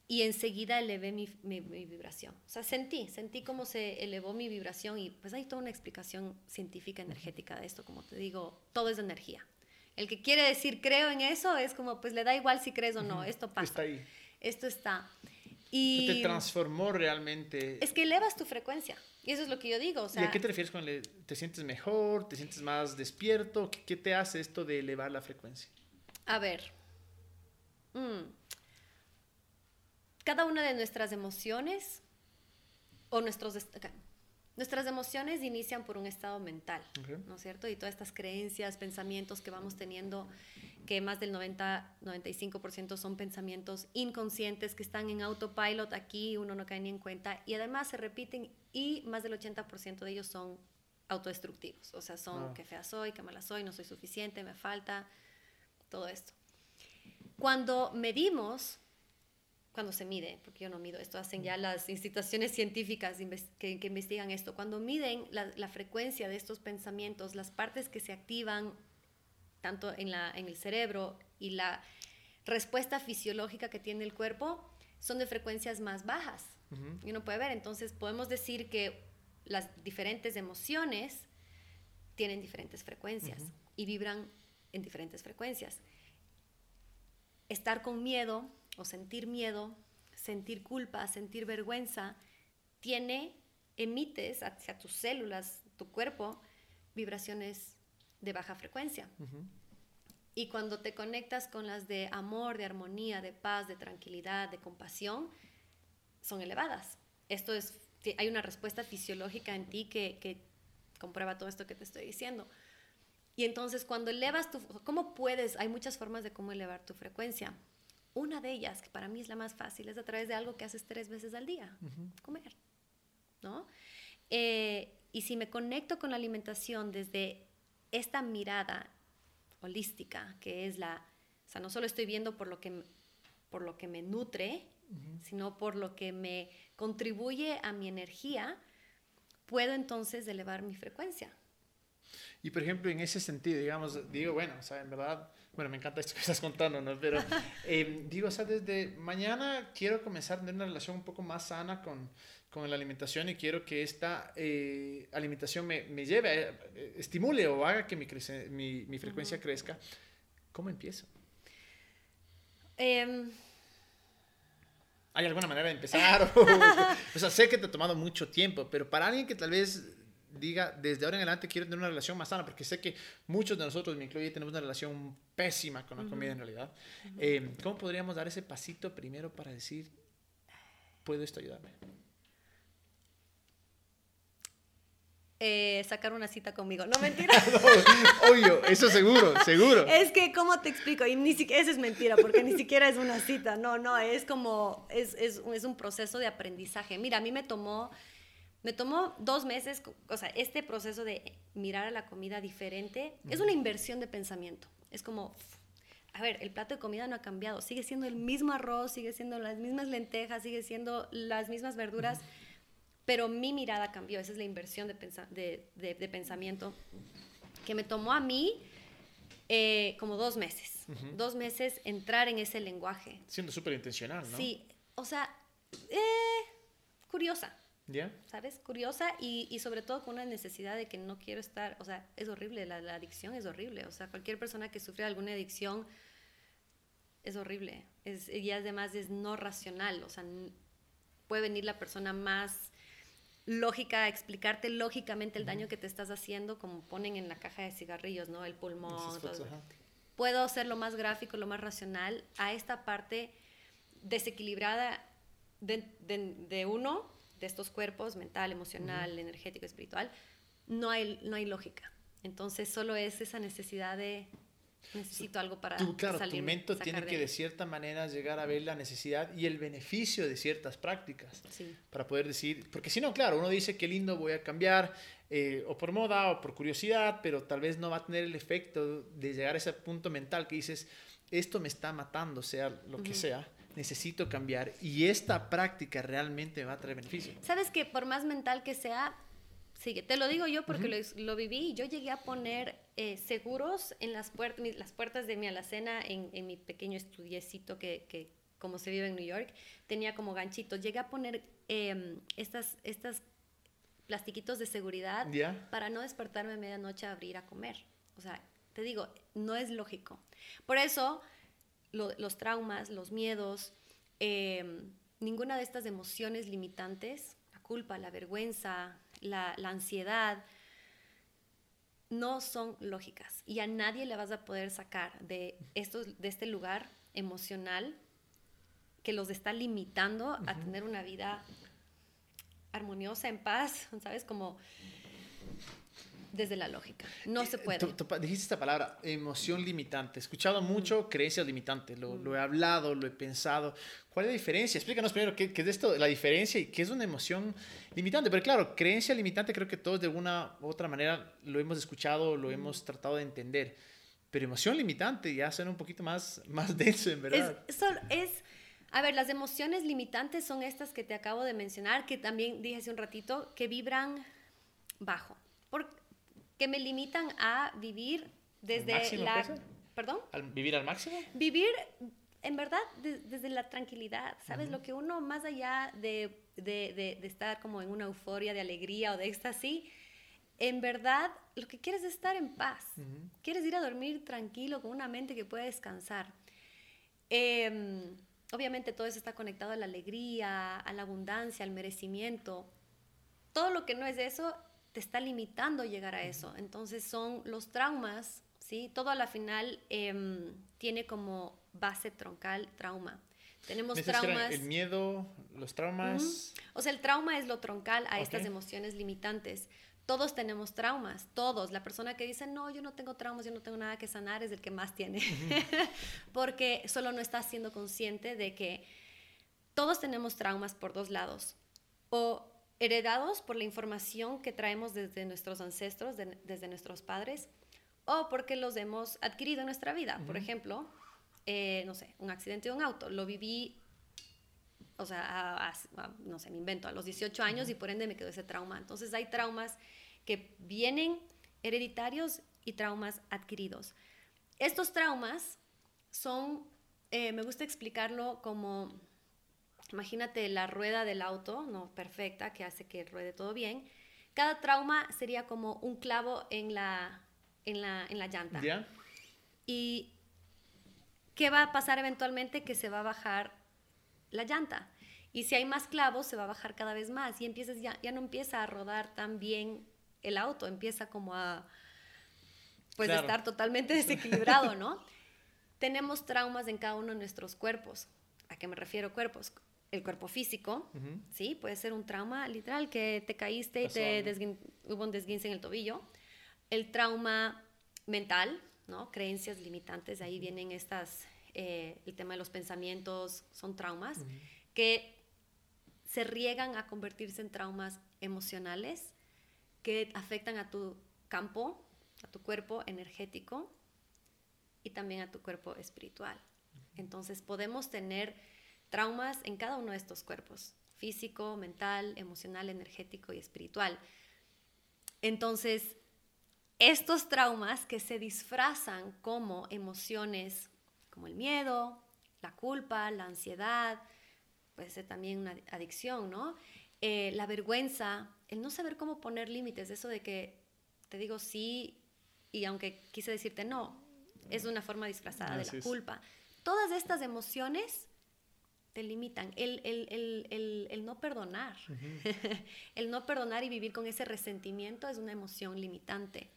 Y enseguida elevé mi, mi- mi vibración. O sea, sentí, sentí cómo se elevó mi vibración y pues hay toda una explicación científica energética de esto. Como te digo, todo es energía. El que quiere decir creo en eso es como, pues le da igual si crees o no, esto pasa. Está ahí. Esto está. Te Y transformó realmente. es que elevas tu frecuencia. Y eso es lo que yo digo. O ¿Y sea, a qué te refieres con le- te sientes mejor? ¿Te sientes más despierto? ¿Qué, qué te hace esto de elevar la frecuencia? A ver. Mm. Cada una de nuestras emociones o nuestros nuestras emociones inician por un estado mental. ¿no es cierto? Y todas estas creencias, pensamientos que vamos teniendo, que más del 90-95% son pensamientos inconscientes que están en autopilot aquí, uno no cae ni en cuenta, y además se repiten y más del 80% de ellos son autodestructivos, o sea, son Ah. qué fea soy, qué mala soy, no soy suficiente, me falta, todo esto. Cuando medimos, cuando se mide, porque yo no mido esto, hacen ya las instituciones científicas que, que investigan esto, cuando miden la, la frecuencia de estos pensamientos, las partes que se activan tanto en, la, en el cerebro y la respuesta fisiológica que tiene el cuerpo, son de frecuencias más bajas. Y uno puede ver, entonces podemos decir que las diferentes emociones tienen diferentes frecuencias y vibran en diferentes frecuencias. Estar con miedo o sentir miedo sentir culpa, sentir vergüenza, tiene, emites hacia tus células, tu cuerpo, vibraciones de baja frecuencia. Y cuando te conectas con las de amor, de armonía, de paz, de tranquilidad, de compasión, son elevadas. Esto es, hay una respuesta fisiológica en ti que, que comprueba todo esto que te estoy diciendo. Y entonces cuando elevas tu, ¿cómo puedes? Hay muchas formas de cómo elevar tu frecuencia. Una de ellas, que para mí es la más fácil, es a través de algo que haces tres veces al día, comer, ¿no? Eh, y si me conecto con la alimentación desde esta mirada holística, que es la, o sea, no solo estoy viendo por lo que, por lo que me nutre, sino por lo que me contribuye a mi energía, puedo entonces elevar mi frecuencia. Y por ejemplo, en ese sentido, digamos, digo, bueno, o sea, en verdad, bueno, me encanta esto que estás contando, ¿no? Pero [LAUGHS] eh, digo, o sea, desde mañana quiero comenzar a tener una relación un poco más sana con, con la alimentación y quiero que esta eh, alimentación me, me lleve, eh, estimule o haga que mi, mi, mi frecuencia crezca. ¿Cómo empiezo? Em, ¿Hay alguna manera de empezar? [LAUGHS] [LAUGHS] o sea, sé que te ha tomado mucho tiempo, pero para alguien que tal vez diga, desde ahora en adelante quiero tener una relación más sana, porque sé que muchos de nosotros, me incluye, tenemos una relación pésima con la comida en realidad. Eh, ¿Cómo podríamos dar ese pasito primero para decir, puedo esto ayudarme? Eh, sacar una cita conmigo. No, mentira. [LAUGHS] obvio, eso seguro, seguro. [LAUGHS] Es que, ¿cómo te explico? Y ni siquiera, eso es mentira, porque ni siquiera es una cita. No, no, es como, es, es, es un proceso de aprendizaje. Mira, a mí me tomó me tomó dos meses, o sea, este proceso de mirar a la comida diferente es una inversión de pensamiento. Es como, a ver, el plato de comida no ha cambiado, sigue siendo el mismo arroz, sigue siendo las mismas lentejas, sigue siendo las mismas verduras, pero mi mirada cambió. Esa es la inversión de, de, pensamiento que me tomó a mí eh, como dos meses. Dos meses entrar en ese lenguaje. Siendo súper intencional, ¿no? Sí, o sea, eh, curiosa ¿Ya? ¿Sabes? Curiosa y, y, sobre todo con una necesidad de que no quiero estar, o sea, es horrible, la, la, adicción es horrible, o sea, cualquier persona que sufre alguna adicción es horrible, es, y además es no racional, o sea, puede venir la persona más lógica explicarte lógicamente el daño que te estás haciendo, como ponen en la caja de cigarrillos, ¿no? El pulmón. Todo. Puedo ser lo más gráfico, lo más racional, a esta parte desequilibrada de, de, de uno de estos cuerpos, mental, emocional, energético, espiritual, no hay, no hay lógica. Entonces solo es esa necesidad de necesito algo para tú, claro, tu mente tiene que de cierta manera llegar a ver la necesidad y el beneficio de ciertas prácticas sí. para poder decir, porque si no, claro, uno dice qué lindo voy a cambiar eh, o por moda o por curiosidad, pero tal vez no va a tener el efecto de llegar a ese punto mental que dices, esto me está matando, sea lo que sea necesito cambiar y esta práctica realmente me va a traer beneficio. Sabes que por más mental que sea, sigue, te lo digo yo porque lo, lo, viví, yo llegué a poner eh, seguros en las, puertas las puertas de mi alacena en, en mi pequeño estudiecito que, que, como se vive en New York, tenía como ganchitos, llegué a poner eh, estas, estas plastiquitos de seguridad para no despertarme a medianoche a abrir a comer. O sea, te digo, no es lógico. Por eso los traumas, los miedos, em, ninguna de estas emociones limitantes, la culpa, la vergüenza, la, ansiedad, no son lógicas y a nadie le vas a poder sacar de, estos, de este lugar emocional que los está limitando a tener una vida armoniosa, en paz, [LAUGHS] ¿sabes? Como desde la lógica. No se puede. dijiste esta palabra, emoción limitante. He escuchado mucho creencias limitantes. Lo, lo, he hablado, lo he pensado. ¿Cuál es la diferencia? Explícanos primero qué, qué, es esto, la diferencia y qué es una emoción limitante. Pero claro, creencia limitante creo que todos de alguna u otra manera lo hemos escuchado, lo hemos tratado de entender. Pero emoción limitante ya suena un poquito más, más denso, en verdad. Es, es, a ver, las emociones limitantes son estas que te acabo de mencionar, que también dije hace un ratito, que vibran bajo. Por, que me limitan a vivir desde la... ¿Perdón? ¿Vivir al máximo? Vivir, en verdad, desde la tranquilidad, ¿sabes? Lo que uno, más allá de, de, de, estar como en una euforia de alegría o de éxtasis, en verdad lo que quieres es estar en paz. Quieres ir a dormir tranquilo, con una mente que puede descansar. Em, obviamente todo eso está conectado a la alegría, a la abundancia, al merecimiento. Todo lo que no es eso te está limitando llegar a eso. Entonces son los traumas, ¿sí? Todo a la final em, tiene como base troncal trauma. Tenemos traumas. El miedo, los traumas. O sea, el trauma es lo troncal a estas emociones limitantes. Todos tenemos traumas, todos. La persona que dice, no, yo no tengo traumas, yo no tengo nada que sanar, es el que más tiene. [LAUGHS] Porque solo no está siendo consciente de que todos tenemos traumas por dos lados. O heredados por la información que traemos desde nuestros ancestros, desde nuestros padres, o porque los hemos adquirido en nuestra vida. Por ejemplo, eh, no sé, un accidente de un auto. Lo viví, o sea, no sé, me invento, a los 18 años y por ende me quedó ese trauma. Entonces hay traumas que vienen hereditarios y traumas adquiridos. Estos traumas son, eh, me gusta explicarlo como, imagínate la rueda del auto, no perfecta, que hace que ruede todo bien. Cada trauma sería como un clavo en la, en la, en la llanta. ¿Ya? Y ¿qué va a pasar eventualmente? Que se va a bajar la llanta. Y si hay más clavos, se va a bajar cada vez más y empiezas ya, ya no empieza a rodar tan bien el auto, empieza como a pues estar totalmente [LAUGHS] desequilibrado, ¿no? Tenemos traumas en cada uno de nuestros cuerpos. ¿A qué me refiero cuerpos? El cuerpo físico, ¿sí? Puede ser un trauma literal que te caíste y te hubo un desguince en el tobillo. El trauma mental, ¿no? Creencias limitantes, ahí vienen estas, eh, el tema de los pensamientos, son traumas que se riegan a convertirse en traumas emocionales que afectan a tu campo, a tu cuerpo energético y también a tu cuerpo espiritual. Entonces podemos tener traumas en cada uno de estos cuerpos, físico, mental, emocional, energético y espiritual. Entonces, estos traumas que se disfrazan como emociones como el miedo, la culpa, la ansiedad, puede ser también una adicción, ¿no? Eh, la vergüenza, el no saber cómo poner límites, eso de que te digo sí y aunque quise decirte no, es una forma disfrazada de la culpa. Todas estas emociones te limitan. El, el, no perdonar, [LAUGHS] el no perdonar y vivir con ese resentimiento es una emoción limitante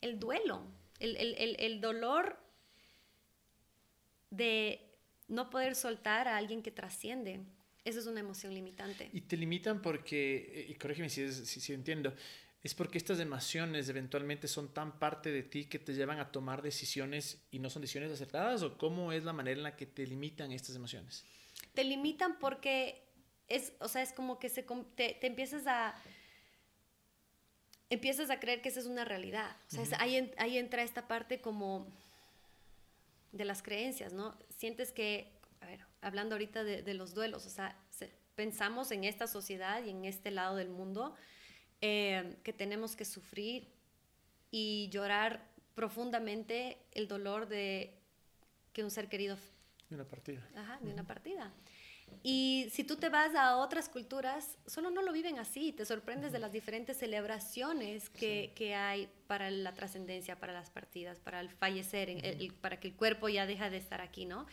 el duelo, el, dolor de no poder soltar a alguien que trasciende. Eso es una emoción limitante. Y te limitan porque, y corrígeme si, si, entiendo, es porque estas emociones eventualmente son tan parte de ti que te llevan a tomar decisiones y no son decisiones acertadas o cómo es la manera en la que te limitan estas emociones? Te limitan porque es, o sea, es como que se, te empiezas a empiezas a creer que esa es una realidad. O sea, ahí, ahí, entra esta parte como de las creencias, ¿no? Sientes que, a ver, hablando ahorita de, los duelos, o sea, pensamos en esta sociedad y en este lado del mundo eh, que tenemos que sufrir y llorar profundamente el dolor de que un ser querido... De una partida. Ajá, de una partida. Y si tú te vas a otras culturas, solo no lo viven así, te sorprendes de las diferentes celebraciones que, que hay para la trascendencia, para las partidas, para el fallecer, para que el cuerpo ya deja de estar aquí, ¿no?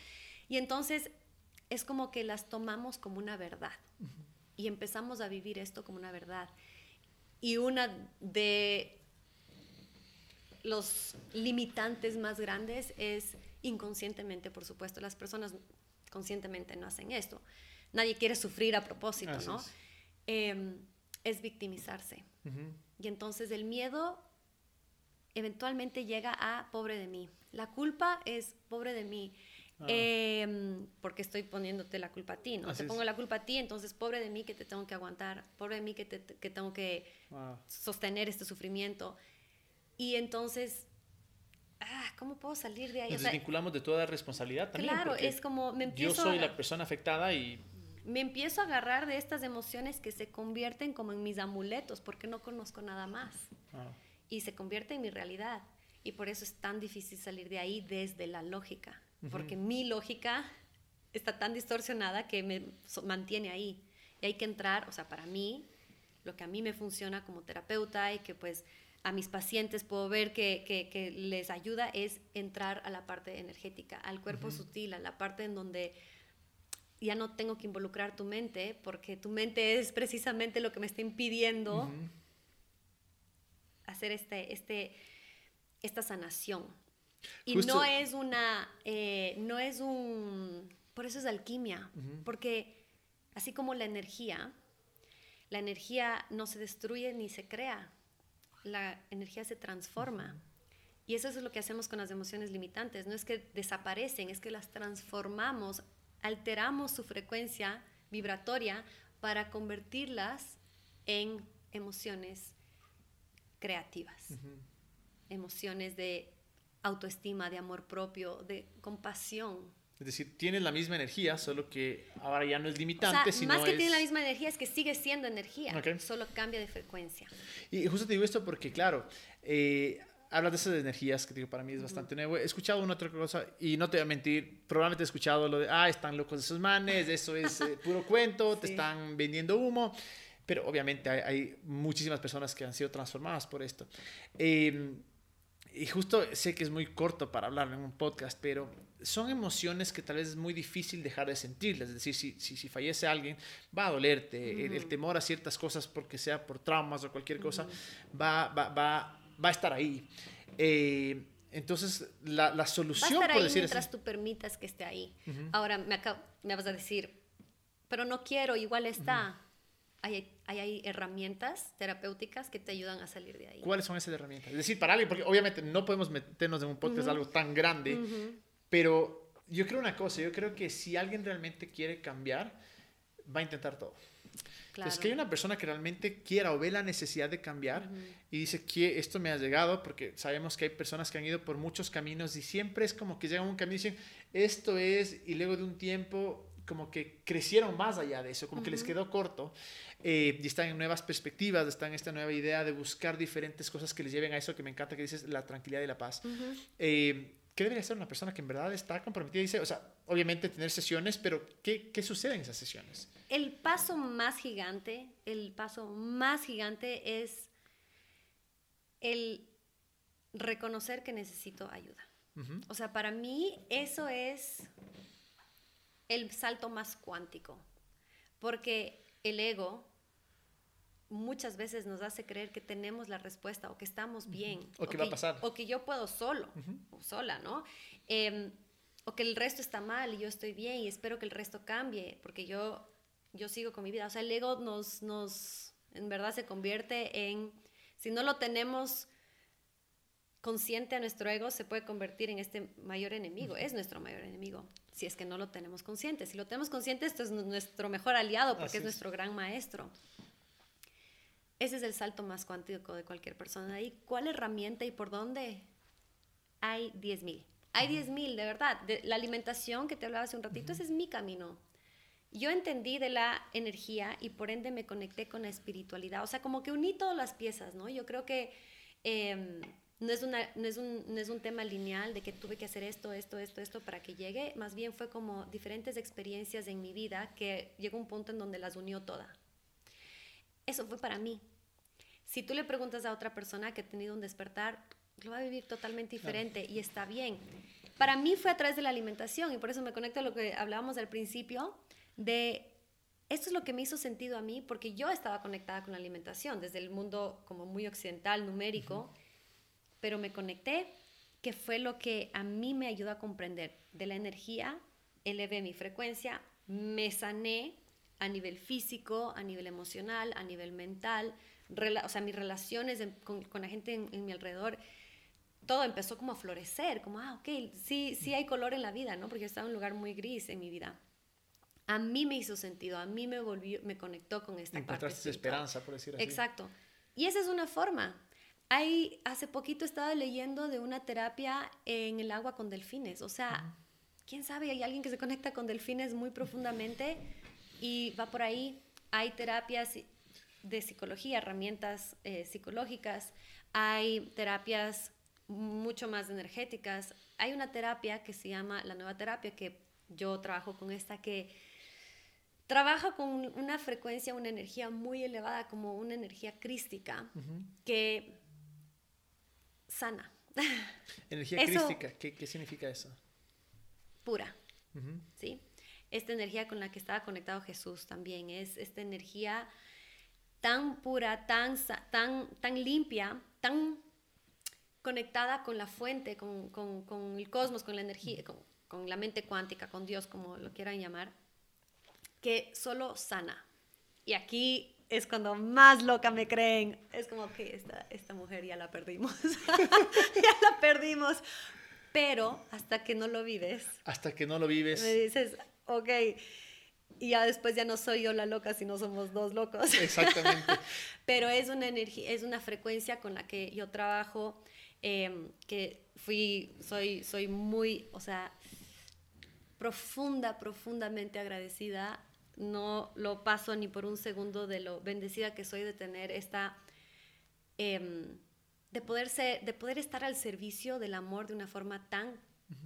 Y entonces es como que las tomamos como una verdad y empezamos a vivir esto como una verdad. Y una de los limitantes más grandes es inconscientemente, por supuesto, las personas conscientemente no hacen esto. Nadie quiere sufrir a propósito, ¿no? Em, es. victimizarse. Y entonces el miedo eventualmente llega a pobre de mí. La culpa es pobre de mí. Ah. Em, porque estoy poniéndote la culpa a ti, ¿no? te pongo la culpa a ti, entonces pobre de mí que te tengo que aguantar, pobre de mí que, te, que tengo que sostener este sufrimiento. Y entonces ah, ¿cómo puedo salir de ahí? Nos desvinculamos de toda responsabilidad también. Claro, es como me empiezo Yo soy la persona afectada y... Me empiezo a agarrar de estas emociones que se convierten como en mis amuletos porque no conozco nada más. Ah. Y se convierte en mi realidad. Y por eso es tan difícil salir de ahí desde la lógica. Porque mi lógica está tan distorsionada que me mantiene ahí. Y hay que entrar, o sea, para mí, lo que a mí me funciona como terapeuta y que pues a mis pacientes puedo ver que, les ayuda es entrar a la parte energética, al cuerpo sutil, a la parte en donde ya no tengo que involucrar tu mente porque tu mente es precisamente lo que me está impidiendo hacer este, este, esta sanación. Y no es una, eh, no es un, por eso es alquimia, porque así como la energía, la energía no se destruye ni se crea, la energía se transforma. Y eso es lo que hacemos con las emociones limitantes. No es que desaparecen, es que las transformamos, alteramos su frecuencia vibratoria para convertirlas en emociones creativas, emociones de autoestima, de amor propio, de compasión. Es decir, tiene la misma energía, solo que ahora ya no es limitante. O más que tiene la misma energía, es que sigue siendo energía, solo cambia de frecuencia. Y justo te digo esto porque, claro, eh, hablas de esas energías que digo, para mí es bastante nuevo. He escuchado una otra cosa y no te voy a mentir, probablemente he escuchado lo de, ah, están locos esos manes, eso es eh, [LAUGHS] puro cuento, te están vendiendo humo. Pero obviamente hay, muchísimas personas que han sido transformadas por esto. Em, y justo sé que es muy corto para hablar en un podcast, pero son emociones que tal vez es muy difícil dejar de sentirlas. Es decir, si, si, si fallece alguien, va a dolerte. el, temor a ciertas cosas, porque sea por traumas o cualquier cosa, va, va, va, va, a estar ahí. Eh, entonces, la, la, solución, va a estar ahí mientras tú permitas que esté ahí. Ahora, me, me vas a decir, pero no quiero, igual está hay, hay, herramientas terapéuticas que te ayudan a salir de ahí. ¿Cuáles son esas herramientas? Es decir, para alguien, porque obviamente no podemos meternos en un podcast algo tan grande, pero yo creo una cosa, yo creo que si alguien realmente quiere cambiar, va a intentar todo. Claro. Es que hay una persona que realmente quiera o ve la necesidad de cambiar y dice que esto me ha llegado, porque sabemos que hay personas que han ido por muchos caminos y siempre es como que llegan a un camino y dicen, esto es, y luego de un tiempo como que crecieron más allá de eso, como que les quedó corto eh, y están en nuevas perspectivas, están en esta nueva idea de buscar diferentes cosas que les lleven a eso que me encanta que dices, la tranquilidad y la paz. Eh, ¿Qué debería ser una persona que en verdad está comprometida? Dice, o sea, obviamente tener sesiones, pero ¿qué, ¿qué sucede en esas sesiones? El paso más gigante, el paso más gigante es el reconocer que necesito ayuda. O sea, para mí eso es el salto más cuántico, porque el ego muchas veces nos hace creer que tenemos la respuesta o que estamos bien. O, que va a pasar. O que yo puedo solo o sola, ¿no? Em, o que el resto está mal y yo estoy bien y espero que el resto cambie porque yo, yo sigo con mi vida. O sea, el ego nos, nos, en verdad se convierte en, si no lo tenemos consciente a nuestro ego, se puede convertir en este mayor enemigo, es nuestro mayor enemigo si es que no lo tenemos consciente. Si lo tenemos consciente, esto es nuestro mejor aliado porque es, nuestro gran maestro. Ese es el salto más cuántico de cualquier persona. ¿Y cuál herramienta y por dónde? Hay 10.000. Hay 10.000, de verdad. De la alimentación que te hablaba hace un ratito, ese es mi camino. Yo entendí de la energía y por ende me conecté con la espiritualidad. O sea, como que uní todas las piezas, ¿no? Yo creo que... Em, no es, una, no, es un, no es un tema lineal de que tuve que hacer esto, esto, esto, esto para que llegue, más bien fue como diferentes experiencias en mi vida que llegó un punto en donde las unió toda. Eso fue para mí. Si tú le preguntas a otra persona que ha tenido un despertar, lo va a vivir totalmente diferente y está bien. Para mí fue a través de la alimentación y por eso me conecto a lo que hablábamos al principio de esto es lo que me hizo sentido a mí porque yo estaba conectada con la alimentación desde el mundo como muy occidental, numérico pero me conecté, que fue lo que a mí me ayudó a comprender de la energía, elevé mi frecuencia, me sané a nivel físico, a nivel emocional, a nivel mental, o sea, mis relaciones con, la gente en, mi alrededor, todo empezó como a florecer, como, ah, ok, sí, sí hay color en la vida, ¿no? Porque yo estaba en un lugar muy gris en mi vida. A mí me hizo sentido, a mí me volvió, me conectó con esta Encontraste parte. esperanza, por decir así. Exacto. Y esa es una forma, hay, hace poquito estaba leyendo de una terapia en el agua con delfines. O sea, quién sabe, hay alguien que se conecta con delfines muy profundamente y va por ahí. Hay terapias de psicología, herramientas eh, psicológicas, hay terapias mucho más energéticas. Hay una terapia que se llama la nueva terapia, que yo trabajo con esta, que trabaja con una frecuencia, una energía muy elevada, como una energía crística, que sana. Energía [LAUGHS] crística, ¿Qué, ¿qué, significa eso? Pura, ¿sí? Esta energía con la que estaba conectado Jesús también, es esta energía tan pura, tan, tan, tan limpia, tan conectada con la fuente, con, con, con el cosmos, con la energía, con, con, la mente cuántica, con Dios, como lo quieran llamar, que solo sana. Y aquí es cuando más loca me creen. Es como que esta, esta mujer ya la perdimos. [LAUGHS] ya la perdimos. Pero hasta que no lo vives. Hasta que no lo vives. Me dices, ok. Y ya después ya no soy yo la loca, sino somos dos locos. Exactamente. [LAUGHS] Pero es una energía, es una frecuencia con la que yo trabajo, em, que fui, soy, soy muy, o sea, profunda, profundamente agradecida no lo paso ni por un segundo de lo bendecida que soy de tener esta, em, de, poder de poder estar al servicio del amor de una forma tan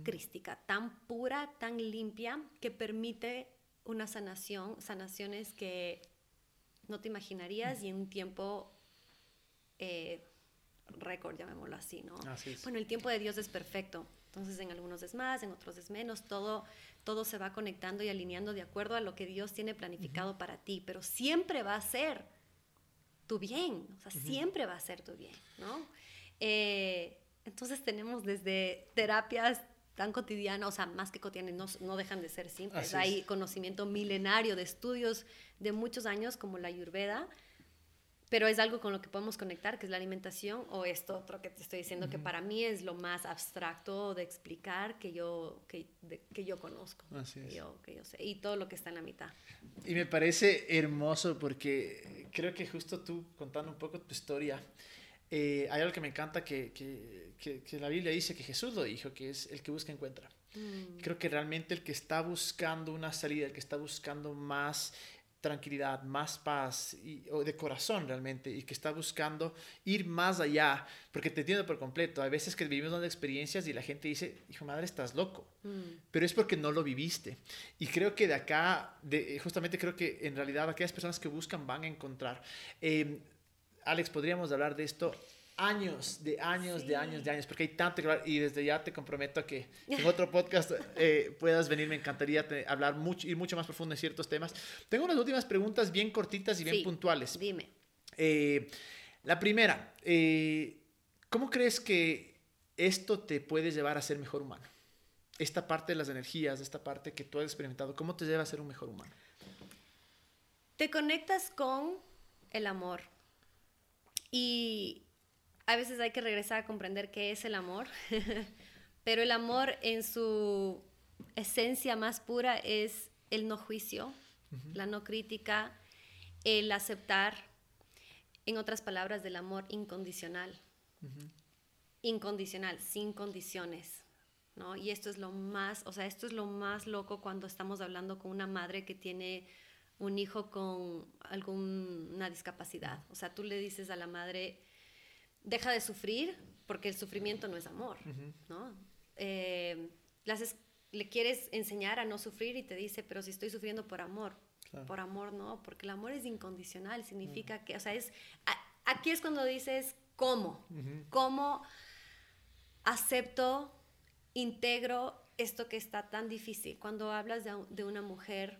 crística, tan pura, tan limpia, que permite una sanación, sanaciones que no te imaginarías y en un tiempo eh, récord, llamémoslo así, ¿no? Bueno, el tiempo de Dios es perfecto. Entonces en algunos es más, en otros es menos, todo, todo se va conectando y alineando de acuerdo a lo que Dios tiene planificado para ti, pero siempre va a ser tu bien, o sea, siempre va a ser tu bien, ¿no? Eh, entonces tenemos desde terapias tan cotidianas, o sea, más que cotidianas, no, no dejan de ser simples. Hay conocimiento milenario de estudios de muchos años como la Ayurveda, pero es algo con lo que podemos conectar, que es la alimentación, o esto otro que te estoy diciendo, que para mí es lo más abstracto de explicar que yo, que, que yo conozco, Así que, yo, que yo sé, y todo lo que está en la mitad. Y me parece hermoso porque creo que justo tú contando un poco tu historia, eh, hay algo que me encanta que, que, que, la Biblia dice que Jesús lo dijo, que es el que busca encuentra. Mm. Creo que realmente el que está buscando una salida, el que está buscando más tranquilidad, más paz y, o de corazón realmente y que está buscando ir más allá, porque te entiendo por completo. Hay veces que vivimos unas experiencias y la gente dice, hijo madre, estás loco, mm. pero es porque no lo viviste. Y creo que de acá, de, justamente creo que en realidad aquellas personas que buscan van a encontrar. Eh, Alex, podríamos hablar de esto años, de años, de años, de años, porque hay tanto que y desde ya te comprometo a que en otro podcast eh, puedas venir, me encantaría hablar mucho, ir mucho más profundo en ciertos temas. Tengo unas últimas preguntas bien cortitas y bien puntuales. Dime. Eh, la primera, eh, ¿cómo crees que esto te puede llevar a ser mejor humano? Esta parte de las energías, esta parte que tú has experimentado, ¿cómo te lleva a ser un mejor humano? Te conectas con el amor. Y a veces hay que regresar a comprender qué es el amor, [LAUGHS] pero el amor en su esencia más pura es el no juicio, la no crítica, el aceptar, en otras palabras, del amor incondicional. Incondicional, sin condiciones. ¿no? Y esto es lo más, o sea, esto es lo más loco cuando estamos hablando con una madre que tiene un hijo con alguna discapacidad. O sea, tú le dices a la madre, deja de sufrir porque el sufrimiento no es amor, ¿no? Eh, le quieres enseñar a no sufrir y te dice, pero si estoy sufriendo por amor, por amor no, porque el amor es incondicional, significa que, o sea, es, aquí es cuando dices, ¿cómo? ¿Cómo acepto, integro esto que está tan difícil? Cuando hablas de, una mujer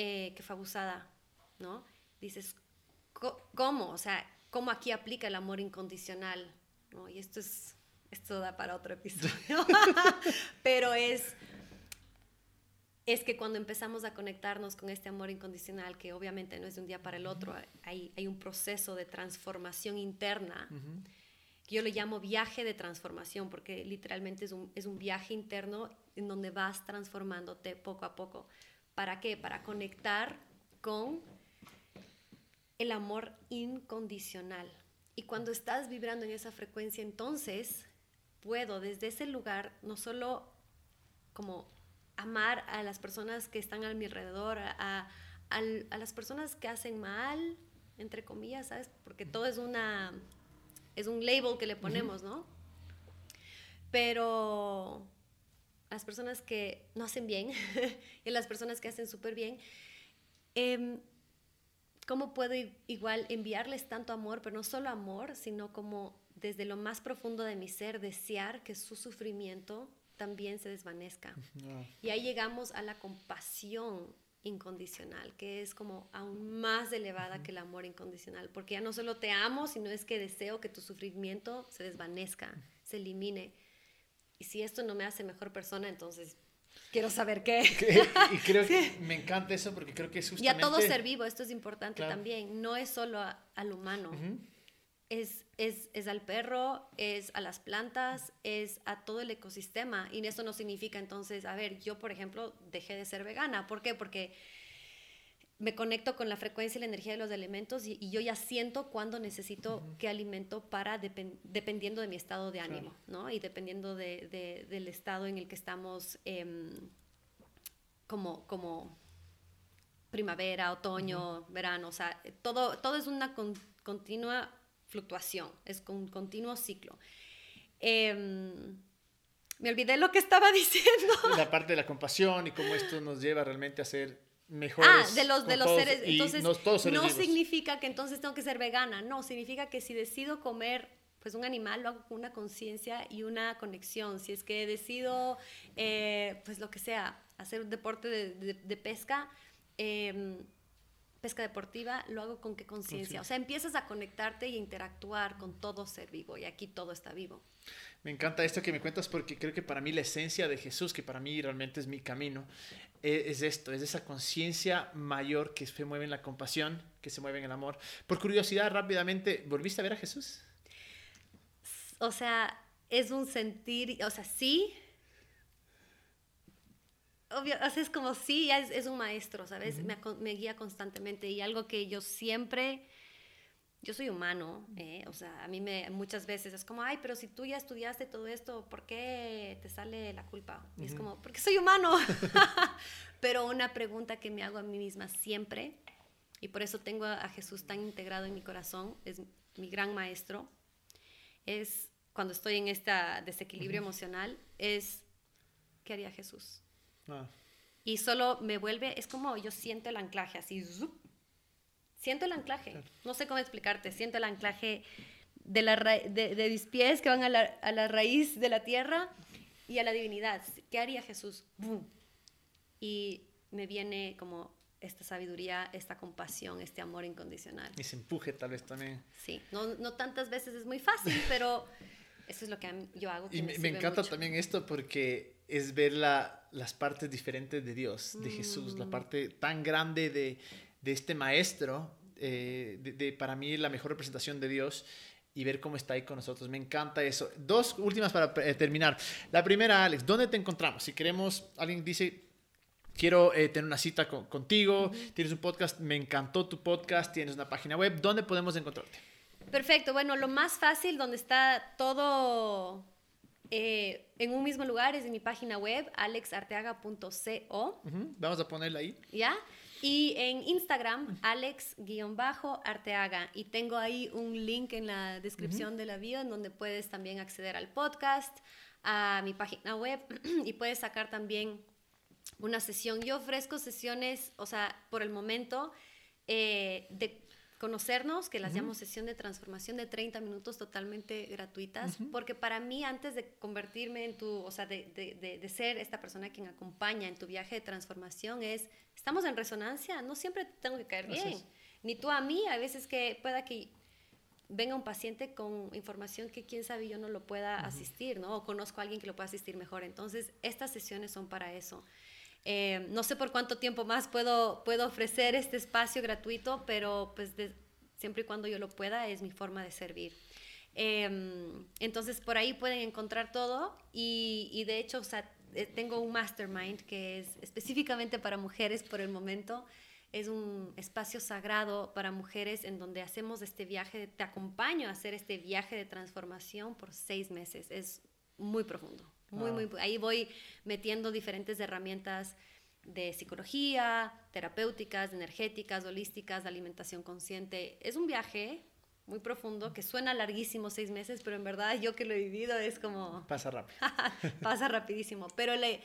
eh, que fue abusada, ¿no? Dices, ¿cómo? O sea, cómo aquí aplica el amor incondicional. ¿no? Y esto es, esto da para otro episodio. [LAUGHS] [LAUGHS] Pero es, es que cuando empezamos a conectarnos con este amor incondicional, que obviamente no es de un día para el otro, hay, hay un proceso de transformación interna. que Yo le llamo viaje de transformación porque literalmente es un, es un viaje interno en donde vas transformándote poco a poco. ¿Para qué? Para conectar con el amor incondicional. Y cuando estás vibrando en esa frecuencia, entonces puedo desde ese lugar no solo como amar a las personas que están a mi alrededor, a, las personas que hacen mal, entre comillas, ¿sabes? Porque todo es una es un label que le ponemos, ¿no? Pero las personas que no hacen bien [LAUGHS] y las personas que hacen súper bien, eh, ¿Cómo puedo igual enviarles tanto amor, pero no solo amor, sino como desde lo más profundo de mi ser desear que su sufrimiento también se desvanezca. Y ahí llegamos a la compasión incondicional, que es como aún más elevada que el amor incondicional, porque ya no solo te amo, sino es que deseo que tu sufrimiento se desvanezca, se elimine. Y si esto no me hace mejor persona, entonces quiero saber qué. [LAUGHS] y creo que me encanta eso porque creo que es justamente... Y a todo ser vivo, esto es importante también, no es solo al humano es, es, es, al perro, es a las plantas, es a todo el ecosistema. Y eso no significa entonces, a ver, yo por ejemplo dejé de ser vegana. ¿Por qué? Porque me conecto con la frecuencia y la energía de los elementos y, yo ya siento cuándo necesito qué alimento para, dependiendo de mi estado de ánimo, ¿no? Y dependiendo de, de, del estado en el que estamos em, como, como primavera, otoño, verano, o sea, todo, todo es una continua fluctuación, es un continuo ciclo. Em, me olvidé lo que estaba [LAUGHS] diciendo. La parte de la compasión y cómo esto nos lleva realmente a ser mejores. Ah, de los, de los seres. Entonces, no, significa que entonces tengo que ser vegana, no, significa que si decido comer pues un animal lo hago con una conciencia y una conexión. Si es que decido, eh, pues lo que sea, hacer un deporte de, de, pesca, eh, pesca deportiva, lo hago con qué conciencia. O sea, empiezas a conectarte y interactuar con todo ser vivo y aquí todo está vivo. Me encanta esto que me cuentas porque creo que para mí la esencia de Jesús, que para mí realmente es mi camino, e, es, esto, es esa conciencia mayor que se mueve en la compasión, que se mueve en el amor. Por curiosidad, rápidamente, ¿volviste a ver a Jesús? O sea, es un sentir, o sea, sí, obvio, es como sí, es, es un maestro, ¿sabes? me, me, guía constantemente y algo que yo siempre, yo soy humano, ¿eh? o sea, a mí me, muchas veces es como, ay, pero si tú ya estudiaste todo esto, ¿por qué te sale la culpa? Y es como, porque soy humano. [LAUGHS] pero una pregunta que me hago a mí misma siempre, y por eso tengo a, Jesús tan integrado en mi corazón, es mi gran maestro, es cuando estoy en este desequilibrio emocional, es, ¿qué haría Jesús? Ah. Y solo me vuelve, es como yo siento el anclaje, así, siento el anclaje, no sé cómo explicarte, siento el anclaje de, la de, de, mis pies que van a la, a la, raíz de la tierra y a la divinidad. ¿Qué haría Jesús? Y me viene como esta sabiduría, esta compasión, este amor incondicional. Y se empuje tal vez también. Sí, no, no tantas veces es muy fácil, [LAUGHS] pero eso es lo que yo hago. y me, encanta también esto porque es ver la, las partes diferentes de Dios, de Jesús, la mm. parte tan grande de, de este maestro, eh, de, para mí la mejor representación de Dios y ver cómo está ahí con nosotros. Me encanta eso. Dos últimas para eh, terminar. La primera, Alex, ¿dónde te encontramos? Si queremos, alguien dice, quiero eh, tener una cita contigo, tienes un podcast, me encantó tu podcast, tienes una página web, ¿dónde podemos encontrarte? Perfecto, bueno, lo más fácil donde está todo eh, en un mismo lugar es en mi página web, alexarteaga.co. Vamos a ponerla ahí. ¿Ya? Y en Instagram, alex-arteaga. Y tengo ahí un link en la descripción de la bio en donde puedes también acceder al podcast, a mi página web [CLEARS THROAT] y puedes sacar también una sesión. Yo ofrezco sesiones, o sea, por el momento, eh, de conocernos, que las llamo sesión de transformación de 30 minutos totalmente gratuitas, porque para mí antes de convertirme en tu, o sea, de, de, de, ser esta persona quien acompaña en tu viaje de transformación es, estamos en resonancia, no siempre tengo que caer bien, ni tú a mí, a veces que pueda que venga un paciente con información que quién sabe yo no lo pueda asistir, ¿no? O conozco a alguien que lo pueda asistir mejor, entonces estas sesiones son para eso. Eh, no sé por cuánto tiempo más puedo, puedo ofrecer este espacio gratuito, pero pues siempre y cuando yo lo pueda es mi forma de servir. Em, entonces por ahí pueden encontrar todo y, de hecho eh, tengo un mastermind que es específicamente para mujeres por el momento. Es un espacio sagrado para mujeres en donde hacemos este viaje, te acompaño a hacer este viaje de transformación por seis meses. Es muy profundo. Muy, muy, ahí voy metiendo diferentes herramientas de psicología, terapéuticas, energéticas, holísticas, de alimentación consciente. Es un viaje muy profundo que suena larguísimo, seis meses, pero en verdad yo que lo he vivido es como... Pasa rápido. [LAUGHS] pasa rapidísimo, pero le,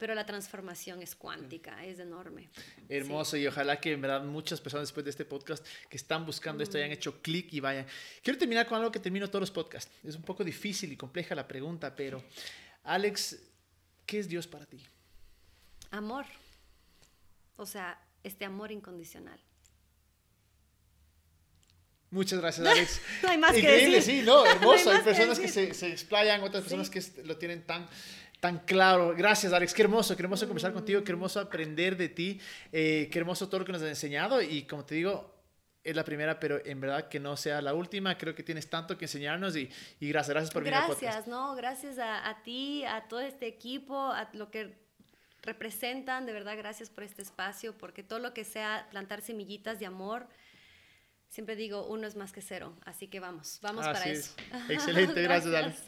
pero la transformación es cuántica, es enorme. Hermoso y ojalá que en verdad muchas personas después de este podcast que están buscando esto hayan hecho clic y vayan. Quiero terminar con algo que termino todos los podcasts. Es un poco difícil y compleja la pregunta, pero Alex, ¿qué es Dios para ti? Amor. O sea, este amor incondicional. Muchas gracias, Alex. [LAUGHS] no hay más Increíble, que decir. sí, no, hermoso. [LAUGHS] No hay, hay más que personas que, se, se explayan, otras personas Sí. que lo tienen tan, tan claro. Gracias, Alex. Qué hermoso, qué hermoso conversar contigo, qué hermoso aprender de ti, eh, qué hermoso todo lo que nos has enseñado. Y como te digo, es la primera, pero en verdad que no sea la última. Creo que tienes tanto que enseñarnos y, y gracias, gracias por venir. Gracias, no, gracias a, a ti, a todo este equipo, a lo que representan, de verdad, gracias por este espacio, porque todo lo que sea plantar semillitas de amor, siempre digo, uno es más que cero, así que vamos, vamos para eso. es. [LAUGHS] Excelente, gracias, Alex.